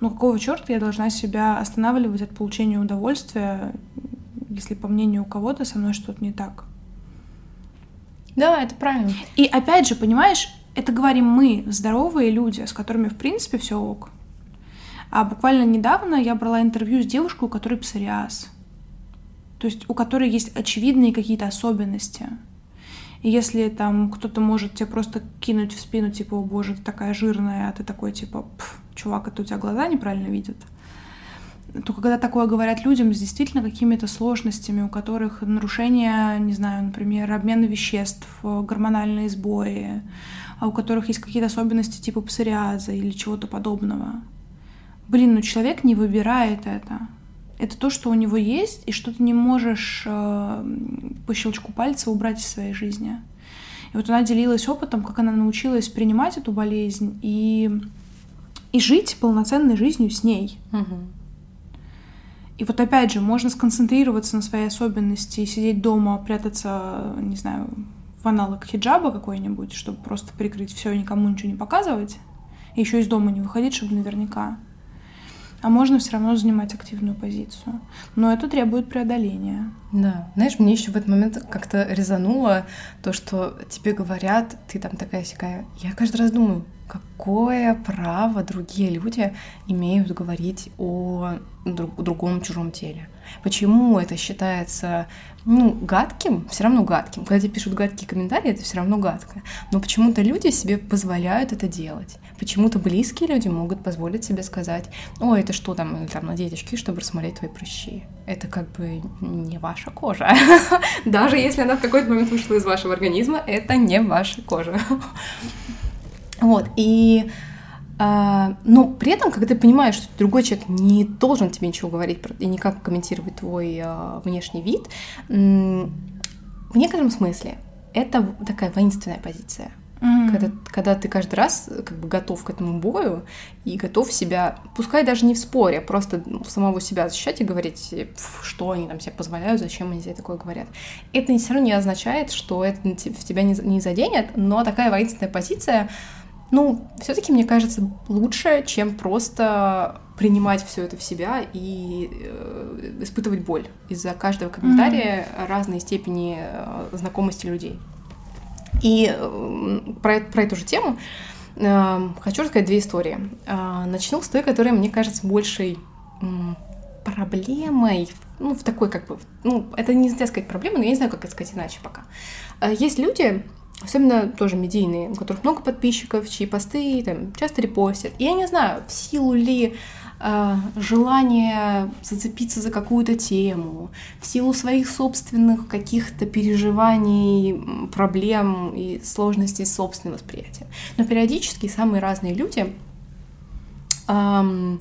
Но какого черта я должна себя останавливать от получения удовольствия, если по мнению кого-то со мной что-то не так? Да, это правильно. И опять же, понимаешь, это говорим мы, здоровые люди, с которыми, в принципе, все ок. А буквально недавно я брала интервью с девушкой, у которой псориаз. То есть у которой есть очевидные какие-то особенности. И если там кто-то может тебе просто кинуть в спину, типа, о боже, ты такая жирная, а ты такой, типа, чувак, это у тебя глаза неправильно видят, то когда такое говорят людям с действительно какими-то сложностями, у которых нарушение, не знаю, например, обмена веществ, гормональные сбои, а у которых есть какие-то особенности типа псориаза или чего-то подобного. Блин, ну человек не выбирает это. Это то, что у него есть, и что ты не можешь э, по щелчку пальца убрать из своей жизни. И вот она делилась опытом, как она научилась принимать эту болезнь и, и жить полноценной жизнью с ней. Угу. И вот опять же, можно сконцентрироваться на своей особенности сидеть дома, прятаться, не знаю, в аналог хиджаба какой-нибудь, чтобы просто прикрыть все и никому ничего не показывать, и еще из дома не выходить, чтобы наверняка. А можно все равно занимать активную позицию. Но это требует преодоления. Да. Знаешь, мне еще в этот момент как-то резануло то, что тебе говорят, ты там такая всякая. Я каждый раз думаю, какое право другие люди имеют говорить о друг, другом чужом теле? Почему это считается ну, гадким, все равно гадким. Когда тебе пишут гадкие комментарии, это все равно гадко. Но почему-то люди себе позволяют это делать. Почему-то близкие люди могут позволить себе сказать, о, это что там, или там надеть очки, чтобы рассмотреть твои прыщи. Это как бы не ваша кожа. <laughs> Даже если она в какой-то момент вышла из вашего организма, это не ваша кожа. Вот, и а, но при этом, когда ты понимаешь, что другой человек не должен тебе ничего говорить и никак комментировать твой а, внешний вид, в некотором смысле это такая воинственная позиция. Mm-hmm. Когда, когда ты каждый раз как бы готов к этому бою и готов себя, пускай даже не в споре, а просто самого себя защищать и говорить, что они там себе позволяют, зачем они себе такое говорят. Это все равно не означает, что это в тебя не, не заденет, но такая воинственная позиция, ну, все-таки, мне кажется, лучше, чем просто принимать все это в себя и э, испытывать боль из-за каждого комментария mm-hmm. разной степени э, знакомости людей. И э, про, про эту же тему э, хочу рассказать две истории. Э, начну с той, которая, мне кажется, большей э, проблемой, ну, в такой как бы, ну, это нельзя сказать проблемой, но я не знаю, как это сказать иначе пока. Э, есть люди, особенно тоже медийные, у которых много подписчиков, чьи посты там часто репостят. И я не знаю, в силу ли э, желания зацепиться за какую-то тему, в силу своих собственных каких-то переживаний, проблем и сложностей собственного восприятия. Но периодически самые разные люди э,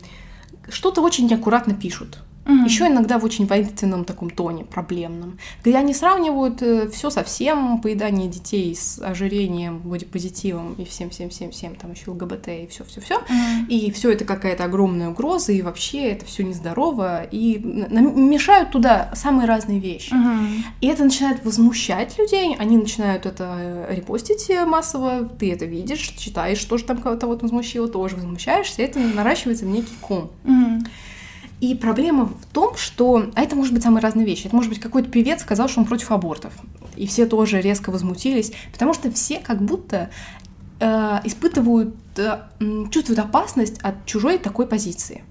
что-то очень неаккуратно пишут Угу. Еще иногда в очень воинственном таком тоне, проблемном, где они сравнивают э, все совсем, поедание детей с ожирением, бодипозитивом и всем-всем-всем-всем, там еще ЛГБТ и все-все-все. Угу. И все это какая-то огромная угроза, и вообще это все нездорово, и мешают туда самые разные вещи. Угу. И это начинает возмущать людей, они начинают это репостить массово, ты это видишь, читаешь, что же там кого-то вот возмущило, тоже возмущаешься, это наращивается в некий ком. Угу. И проблема в том, что... А это может быть самые разные вещи. Это может быть какой-то певец сказал, что он против абортов. И все тоже резко возмутились, потому что все как будто э, испытывают, э, чувствуют опасность от чужой такой позиции.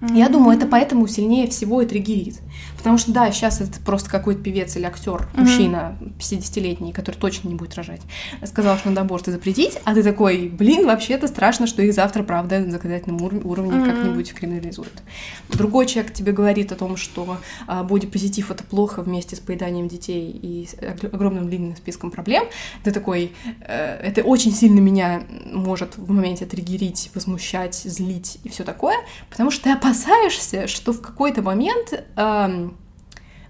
Mm-hmm. Я думаю, это поэтому сильнее всего и триггерит. Потому что, да, сейчас это просто какой-то певец или актер, mm-hmm. мужчина 50-летний, который точно не будет рожать, сказал, что надо аборты запретить, а ты такой, блин, вообще-то страшно, что их завтра, правда, на законодательном ур- уровне mm-hmm. как-нибудь криминализуют. Другой человек тебе говорит о том, что а, бодипозитив — это плохо вместе с поеданием детей и огромным длинным списком проблем. Ты такой, э, это очень сильно меня может в моменте триггерить, возмущать, злить и все такое, потому что ты опасаешься, что в какой-то момент э,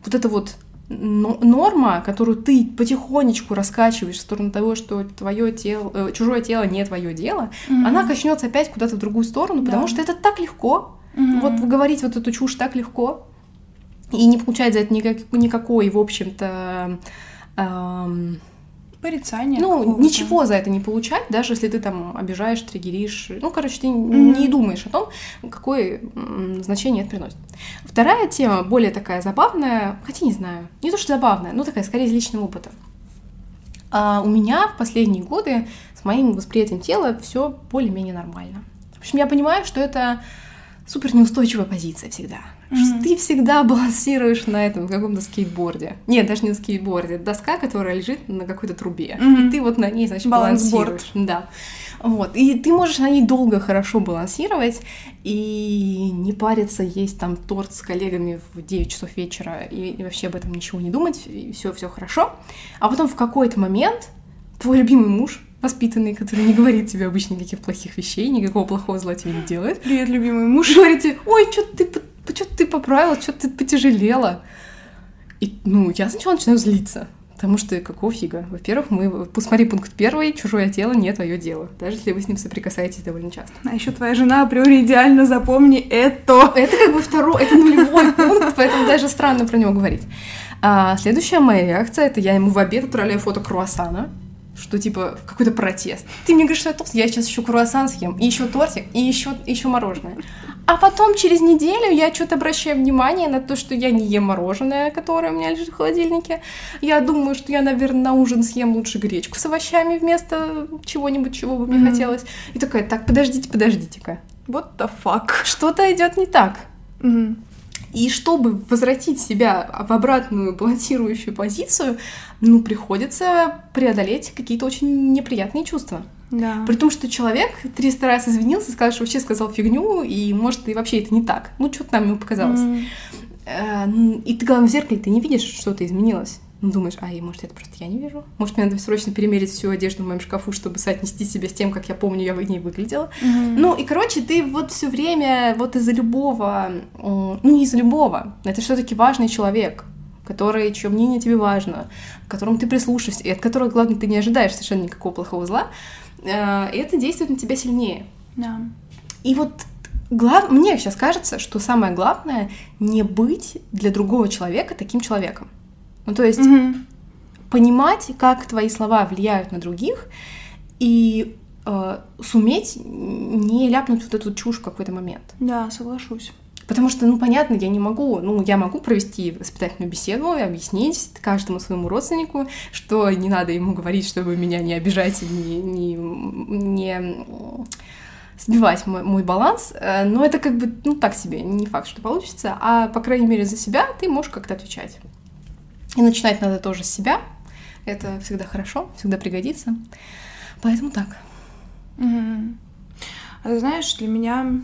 вот эта вот норма, которую ты потихонечку раскачиваешь в сторону того, что твое тело, э, чужое тело не твое дело, mm-hmm. она качнется опять куда-то в другую сторону, да. потому что это так легко. Mm-hmm. Вот говорить вот эту чушь так легко и не получать за это никак, никакой, в общем-то, эм, порицание. Ну, ничего за это не получать, даже если ты там обижаешь, триггеришь. Ну, короче, ты mm-hmm. не думаешь о том, какое значение это приносит. Вторая тема, более такая забавная, хотя не знаю, не то что забавная, но такая скорее из личного опыта. А у меня в последние годы с моим восприятием тела все более-менее нормально. В общем, я понимаю, что это супер неустойчивая позиция всегда. Mm-hmm. Ты всегда балансируешь на этом каком-то скейтборде. Нет, даже не на скейтборде. Доска, которая лежит на какой-то трубе. Mm-hmm. И ты вот на ней, значит, балансируешь. Да. Вот. И ты можешь на ней долго хорошо балансировать и не париться, есть там торт с коллегами в 9 часов вечера и, и вообще об этом ничего не думать, и все, все хорошо. А потом в какой-то момент твой любимый муж воспитанный, который не говорит тебе обычно никаких плохих вещей, никакого плохого зла тебе не делает. Привет, любимый муж. Говорит тебе, ой, что ты что ты поправила, что ты потяжелела. И, ну, я сначала начинаю злиться. Потому что какого фига? Во-первых, мы посмотри пункт первый, чужое тело не твое дело, даже если вы с ним соприкасаетесь довольно часто. А еще твоя жена априори идеально запомни это. Это как бы второй, это нулевой пункт, поэтому даже странно про него говорить. А следующая моя реакция это я ему в обед отправляю фото круассана, что типа какой-то протест. Ты мне говоришь, что я толст, я сейчас еще круассан съем, и еще тортик, и еще, еще мороженое. А потом через неделю я что-то обращаю внимание на то, что я не ем мороженое, которое у меня лежит в холодильнике. Я думаю, что я, наверное, на ужин съем лучше гречку с овощами вместо чего-нибудь, чего бы мне mm-hmm. хотелось. И такая, так, подождите, подождите-ка. What the fuck? Что-то идет не так. Mm-hmm. И чтобы возвратить себя в обратную балансирующую позицию, ну, приходится преодолеть какие-то очень неприятные чувства. Да. При том, что человек 300 раз извинился, сказал, что вообще сказал фигню, и может и вообще это не так. Ну, что-то нам ему показалось. Mm. И ты, главное, в зеркале ты не видишь, что-то изменилось. Ну, думаешь, а, и может, это просто я не вижу? Может, мне надо срочно перемерить всю одежду в моем шкафу, чтобы соотнести себя с тем, как я помню, я в ней выглядела. Mm-hmm. Ну, и, короче, ты вот все время вот из-за любого, ну, не из-за любого, это все таки важный человек, который, чье мнение тебе важно, к которому ты прислушаешься, и от которого, главное, ты не ожидаешь совершенно никакого плохого зла, Э, и это действует на тебя сильнее. Да. И вот глав... мне сейчас кажется, что самое главное не быть для другого человека таким человеком. Ну, то есть угу. понимать, как твои слова влияют на других, и э, суметь не ляпнуть вот эту чушь в какой-то момент. Да, соглашусь. Потому что, ну, понятно, я не могу, ну, я могу провести воспитательную беседу и объяснить каждому своему родственнику, что не надо ему говорить, чтобы меня не обижать и не, не, не сбивать мой, мой баланс, э, но это как бы, ну, так себе, не факт, что получится, а, по крайней мере, за себя ты можешь как-то отвечать. И начинать надо тоже с себя, Это всегда хорошо, всегда пригодится. Поэтому так. А ты знаешь, для меня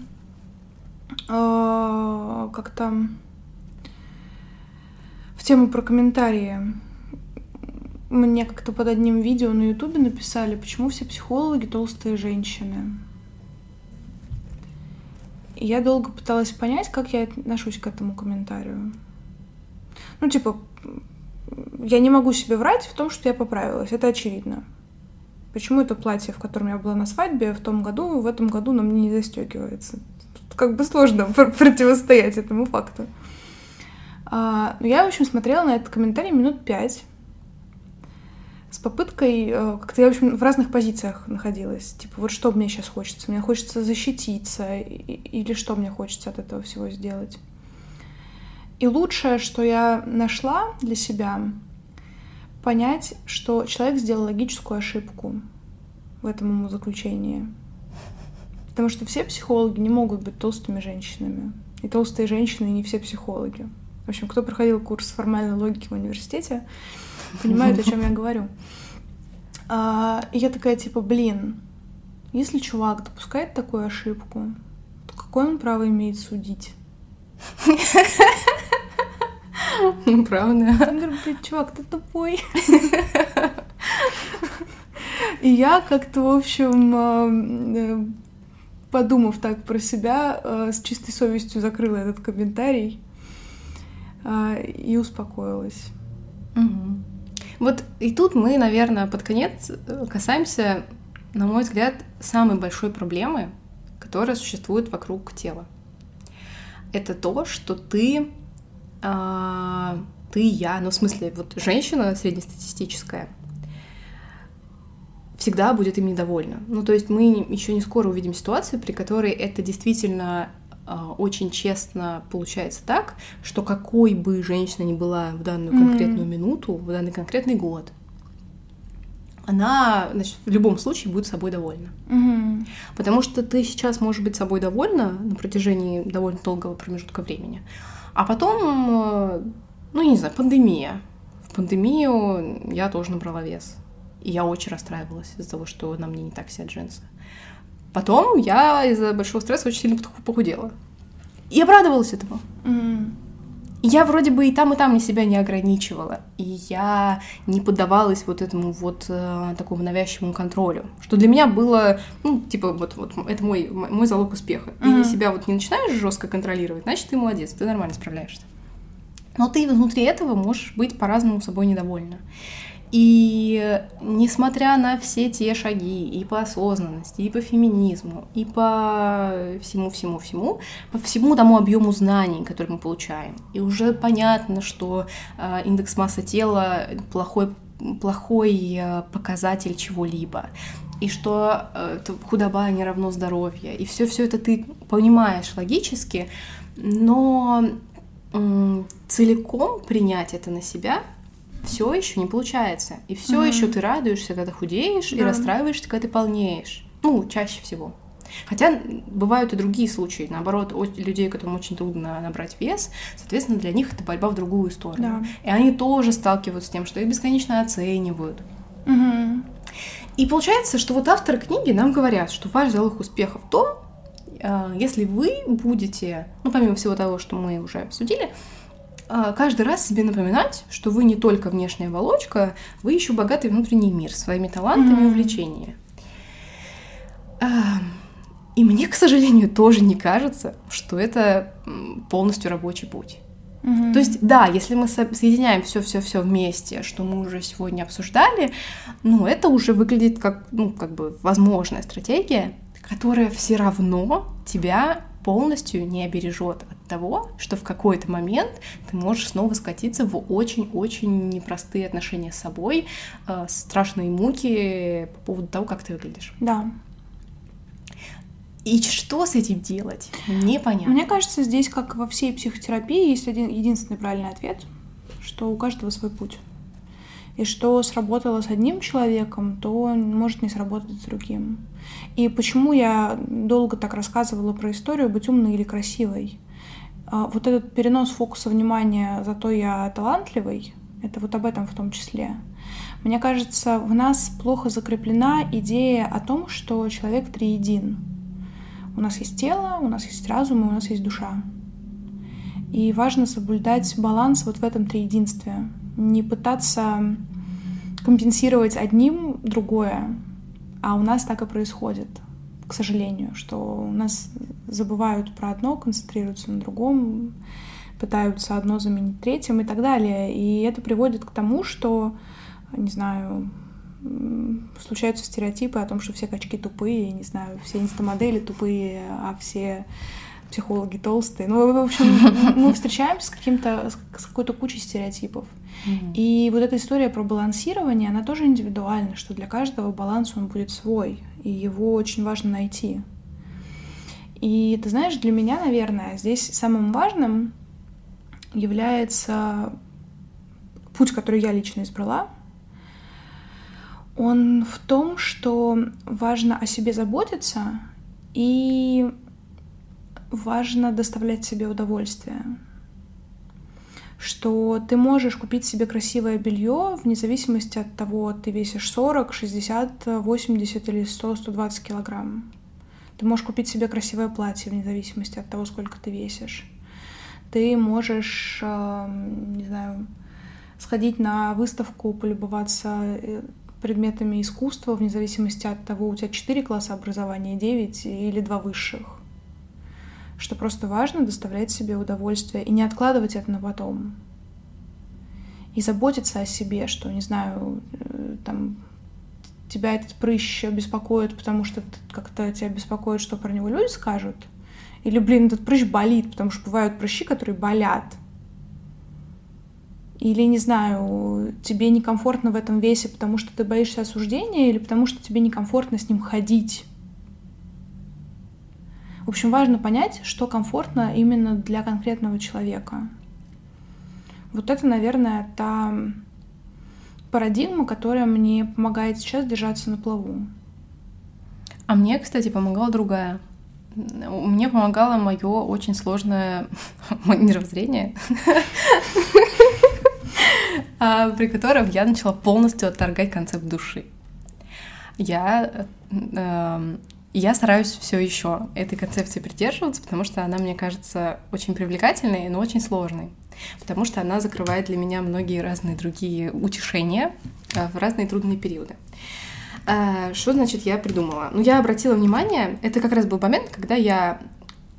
э, как-то в тему про комментарии мне как-то под одним видео на Ютубе написали, почему все психологи толстые женщины. И я долго пыталась понять, как я отношусь к этому комментарию. Ну, типа, я не могу себе врать в том, что я поправилась, это очевидно. Почему это платье, в котором я была на свадьбе в том году, в этом году на мне не застегивается? Тут как бы сложно <laughs> противостоять этому факту. А, но я, в общем, смотрела на этот комментарий минут пять с попыткой, э, как-то я, в общем, в разных позициях находилась. Типа, вот что мне сейчас хочется? Мне хочется защититься или что мне хочется от этого всего сделать? И лучшее, что я нашла для себя, понять, что человек сделал логическую ошибку в этом заключении. Потому что все психологи не могут быть толстыми женщинами. И толстые женщины не все психологи. В общем, кто проходил курс формальной логики в университете, понимает, о чем я говорю. А, и я такая, типа, блин, если чувак допускает такую ошибку, то какое он право имеет судить? <laughs> Правда. Он говорит, блин, чувак, ты тупой. И я как-то, в общем, э, подумав так про себя, э, с чистой совестью закрыла этот комментарий э, и успокоилась. Угу. Вот и тут мы, наверное, под конец касаемся, на мой взгляд, самой большой проблемы, которая существует вокруг тела. Это то, что ты ты, я, ну, в смысле, вот женщина среднестатистическая всегда будет им недовольна. Ну, то есть мы еще не скоро увидим ситуацию, при которой это действительно а, очень честно получается так, что какой бы женщина ни была в данную конкретную mm-hmm. минуту, в данный конкретный год, она, значит, в любом случае будет собой довольна. Mm-hmm. Потому что ты сейчас можешь быть собой довольна на протяжении довольно долгого промежутка времени, а потом, э, ну, не знаю, пандемия. В пандемию я тоже набрала вес. И я очень расстраивалась из-за того, что на мне не так сидят джинсы. Потом я из-за большого стресса очень сильно похудела. И обрадовалась этому. Mm. Я вроде бы и там, и там себя не ограничивала. И я не поддавалась вот этому вот э, такому навязчивому контролю. Что для меня было, ну, типа, вот, вот это мой, мой залог успеха. Mm-hmm. Себя вот не начинаешь жестко контролировать, значит, ты молодец, ты нормально справляешься. Но ты внутри этого можешь быть по-разному собой недовольна. И несмотря на все те шаги и по осознанности, и по феминизму, и по всему-всему-всему, по всему тому объему знаний, который мы получаем, и уже понятно, что э, индекс массы тела плохой, плохой э, показатель чего-либо, и что э, худоба не равно здоровье, и все все это ты понимаешь логически, но целиком принять это на себя все еще не получается. И все mm-hmm. еще ты радуешься, когда ты худеешь, да. и расстраиваешься, когда ты полнеешь. Ну, чаще всего. Хотя бывают и другие случаи, наоборот, людей, которым очень трудно набрать вес, соответственно, для них это борьба в другую сторону. Да. И они тоже сталкиваются с тем, что их бесконечно оценивают. Угу. И получается, что вот авторы книги нам говорят, что ваш залог успеха в том, э, если вы будете, ну, помимо всего того, что мы уже обсудили, а, каждый раз себе напоминать, что вы не только внешняя оболочка, вы еще богатый внутренний мир своими талантами mm-hmm. и увлечениями. И мне, к сожалению, тоже не кажется, что это полностью рабочий путь. Mm-hmm. То есть, да, если мы соединяем все-все-все вместе, что мы уже сегодня обсуждали, ну, это уже выглядит как, ну, как бы возможная стратегия, которая все равно тебя полностью не обережет от того, что в какой-то момент ты можешь снова скатиться в очень-очень непростые отношения с собой, э, страшные муки по поводу того, как ты выглядишь. Да. И что с этим делать? Непонятно. Мне кажется, здесь, как во всей психотерапии, есть один единственный правильный ответ, что у каждого свой путь. И что сработало с одним человеком, то может не сработать с другим. И почему я долго так рассказывала про историю «Быть умной или красивой»? А, вот этот перенос фокуса внимания «Зато я талантливый» — это вот об этом в том числе. Мне кажется, в нас плохо закреплена идея о том, что человек триедин. У нас есть тело, у нас есть разум, и у нас есть душа. И важно соблюдать баланс вот в этом триединстве. Не пытаться компенсировать одним другое, а у нас так и происходит, к сожалению, что у нас забывают про одно, концентрируются на другом, пытаются одно заменить третьим и так далее. И это приводит к тому, что, не знаю, случаются стереотипы о том, что все качки тупые, не знаю, все инстамодели тупые, а все психологи толстые. Ну, в общем, <laughs> мы встречаемся с каким-то, с какой-то кучей стереотипов. Mm-hmm. И вот эта история про балансирование, она тоже индивидуальна, что для каждого баланс он будет свой, и его очень важно найти. И ты знаешь, для меня, наверное, здесь самым важным является путь, который я лично избрала, он в том, что важно о себе заботиться и важно доставлять себе удовольствие. Что ты можешь купить себе красивое белье вне зависимости от того, ты весишь 40, 60, 80 или 100, 120 килограмм. Ты можешь купить себе красивое платье вне зависимости от того, сколько ты весишь. Ты можешь, эм, не знаю, сходить на выставку, полюбоваться э, предметами искусства, вне зависимости от того, у тебя 4 класса образования, 9 или 2 высших. Что просто важно доставлять себе удовольствие и не откладывать это на потом. И заботиться о себе, что, не знаю, э, там, тебя этот прыщ беспокоит, потому что как-то тебя беспокоит, что про него люди скажут. Или, блин, этот прыщ болит, потому что бывают прыщи, которые болят. Или, не знаю, тебе некомфортно в этом весе, потому что ты боишься осуждения, или потому что тебе некомфортно с ним ходить. В общем, важно понять, что комфортно именно для конкретного человека. Вот это, наверное, та парадигма, которая мне помогает сейчас держаться на плаву. А мне, кстати, помогала другая. Мне помогало мое очень сложное <laughs> мировоззрение. <laughs> А, при котором я начала полностью отторгать концепт души. Я, я стараюсь все еще этой концепции придерживаться, потому что она, мне кажется, очень привлекательной, но очень сложной. Потому что она закрывает для меня многие разные другие утешения э, в разные трудные периоды. Э, что значит я придумала? Ну, я обратила внимание, это как раз был момент, когда я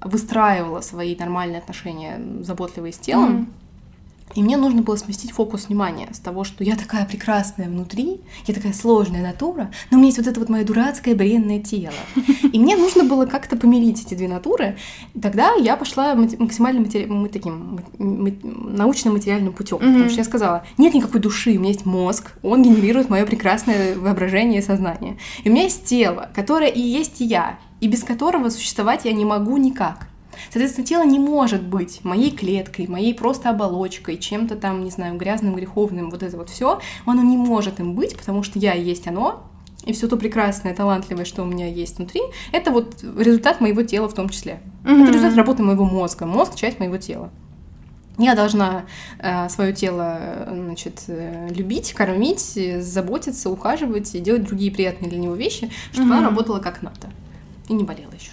выстраивала свои нормальные отношения заботливые с телом, mm-hmm. И мне нужно было сместить фокус внимания с того, что я такая прекрасная внутри, я такая сложная натура, но у меня есть вот это вот мое дурацкое бренное тело. И мне нужно было как-то помирить эти две натуры. И тогда я пошла максимально матери... мы таким научно-материальным путем, mm-hmm. потому что я сказала, нет никакой души, у меня есть мозг, он генерирует мое прекрасное воображение и сознание. И у меня есть тело, которое и есть я, и без которого существовать я не могу никак. Соответственно, тело не может быть моей клеткой, моей просто оболочкой, чем-то там, не знаю, грязным, греховным, вот это вот все. Оно не может им быть, потому что я и есть оно, и все то прекрасное, талантливое, что у меня есть внутри, это вот результат моего тела в том числе. Mm-hmm. Это результат работы моего мозга. Мозг — часть моего тела. Я должна э, свое тело значит, э, любить, кормить, заботиться, ухаживать и делать другие приятные для него вещи, чтобы mm-hmm. она работала как надо. И не болела еще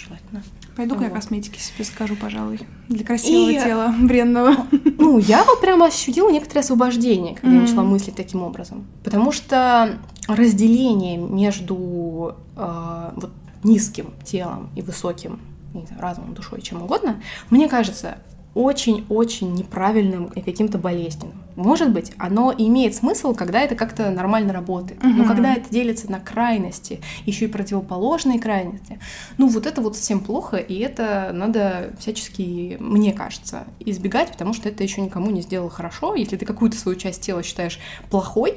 Пойду-ка я косметики себе скажу, пожалуй, для красивого и... тела бренного. Ну, я вот прямо ощутила некоторое освобождение, когда mm-hmm. я начала мыслить таким образом. Потому что разделение между э, вот низким телом и высоким не знаю, разумом, душой, чем угодно, мне кажется, очень-очень неправильным и каким-то болезненным. Может быть, оно имеет смысл, когда это как-то нормально работает. Но когда это делится на крайности, еще и противоположные крайности, ну вот это вот совсем плохо, и это надо всячески, мне кажется, избегать, потому что это еще никому не сделало хорошо. Если ты какую-то свою часть тела считаешь плохой,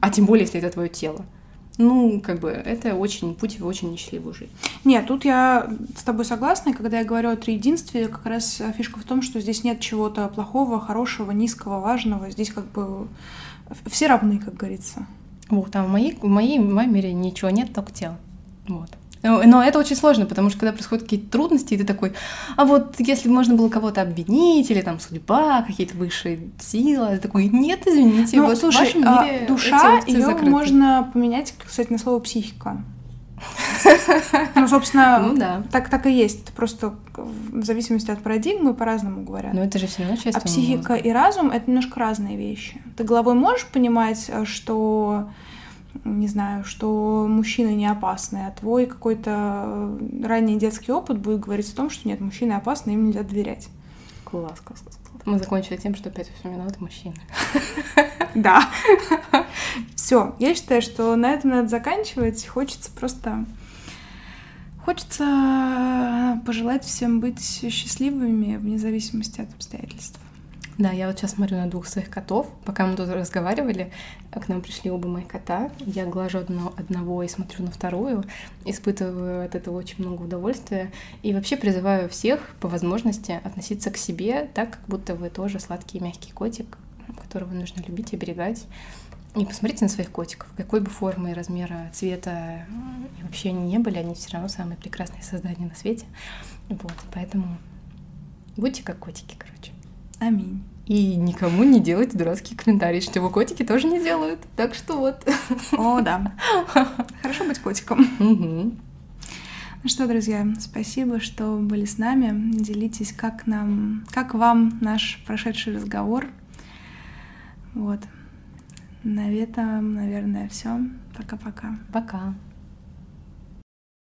а тем более, если это твое тело, ну, как бы, это очень путь в очень несчастливую жизнь. Нет, тут я с тобой согласна, и когда я говорю о триединстве, как раз фишка в том, что здесь нет чего-то плохого, хорошего, низкого, важного. Здесь как бы все равны, как говорится. Вот, а в моей, в моей, мире ничего нет, только тело. Вот. Но это очень сложно, потому что когда происходят какие-то трудности, и ты такой, а вот если бы можно было кого-то обвинить, или там судьба, какие-то высшие силы, ты такой, нет, извините, ну, вот слушай, в вашем мире а, душа, ее закрыты. можно поменять, кстати, на слово психика. <laughs> Ну, собственно, ну, да. так, так и есть. Это просто в зависимости от парадигмы по-разному говорят. Но это же все равно часть А психика мозга. и разум — это немножко разные вещи. Ты головой можешь понимать, что не знаю, что мужчины не опасны, а твой какой-то ранний детский опыт будет говорить о том, что нет, мужчины опасны, им нельзя доверять. Класс, класс, класс. Мы закончили тем, что опять виноваты мужчины. <laughs> Да. Все, я считаю, что на этом надо заканчивать. Хочется просто... Хочется пожелать всем быть счастливыми вне зависимости от обстоятельств. Да, я вот сейчас смотрю на двух своих котов. Пока мы тут разговаривали, к нам пришли оба моих кота. Я глажу одно, одного и смотрю на вторую. Испытываю от этого очень много удовольствия. И вообще призываю всех по возможности относиться к себе так, как будто вы тоже сладкий и мягкий котик, которого нужно любить и оберегать. И посмотрите на своих котиков, какой бы формы размера, цвета и вообще они не были, они все равно самые прекрасные создания на свете. Вот, поэтому будьте как котики, короче. Аминь. И никому не делайте дурацкие комментарии, что его котики тоже не делают. Так что вот. О, да. Хорошо быть котиком. Угу. Ну что, друзья, спасибо, что были с нами. Делитесь, как нам, как вам наш прошедший разговор. Вот. На этом, наверное, все. Пока-пока. Пока. -пока. Пока.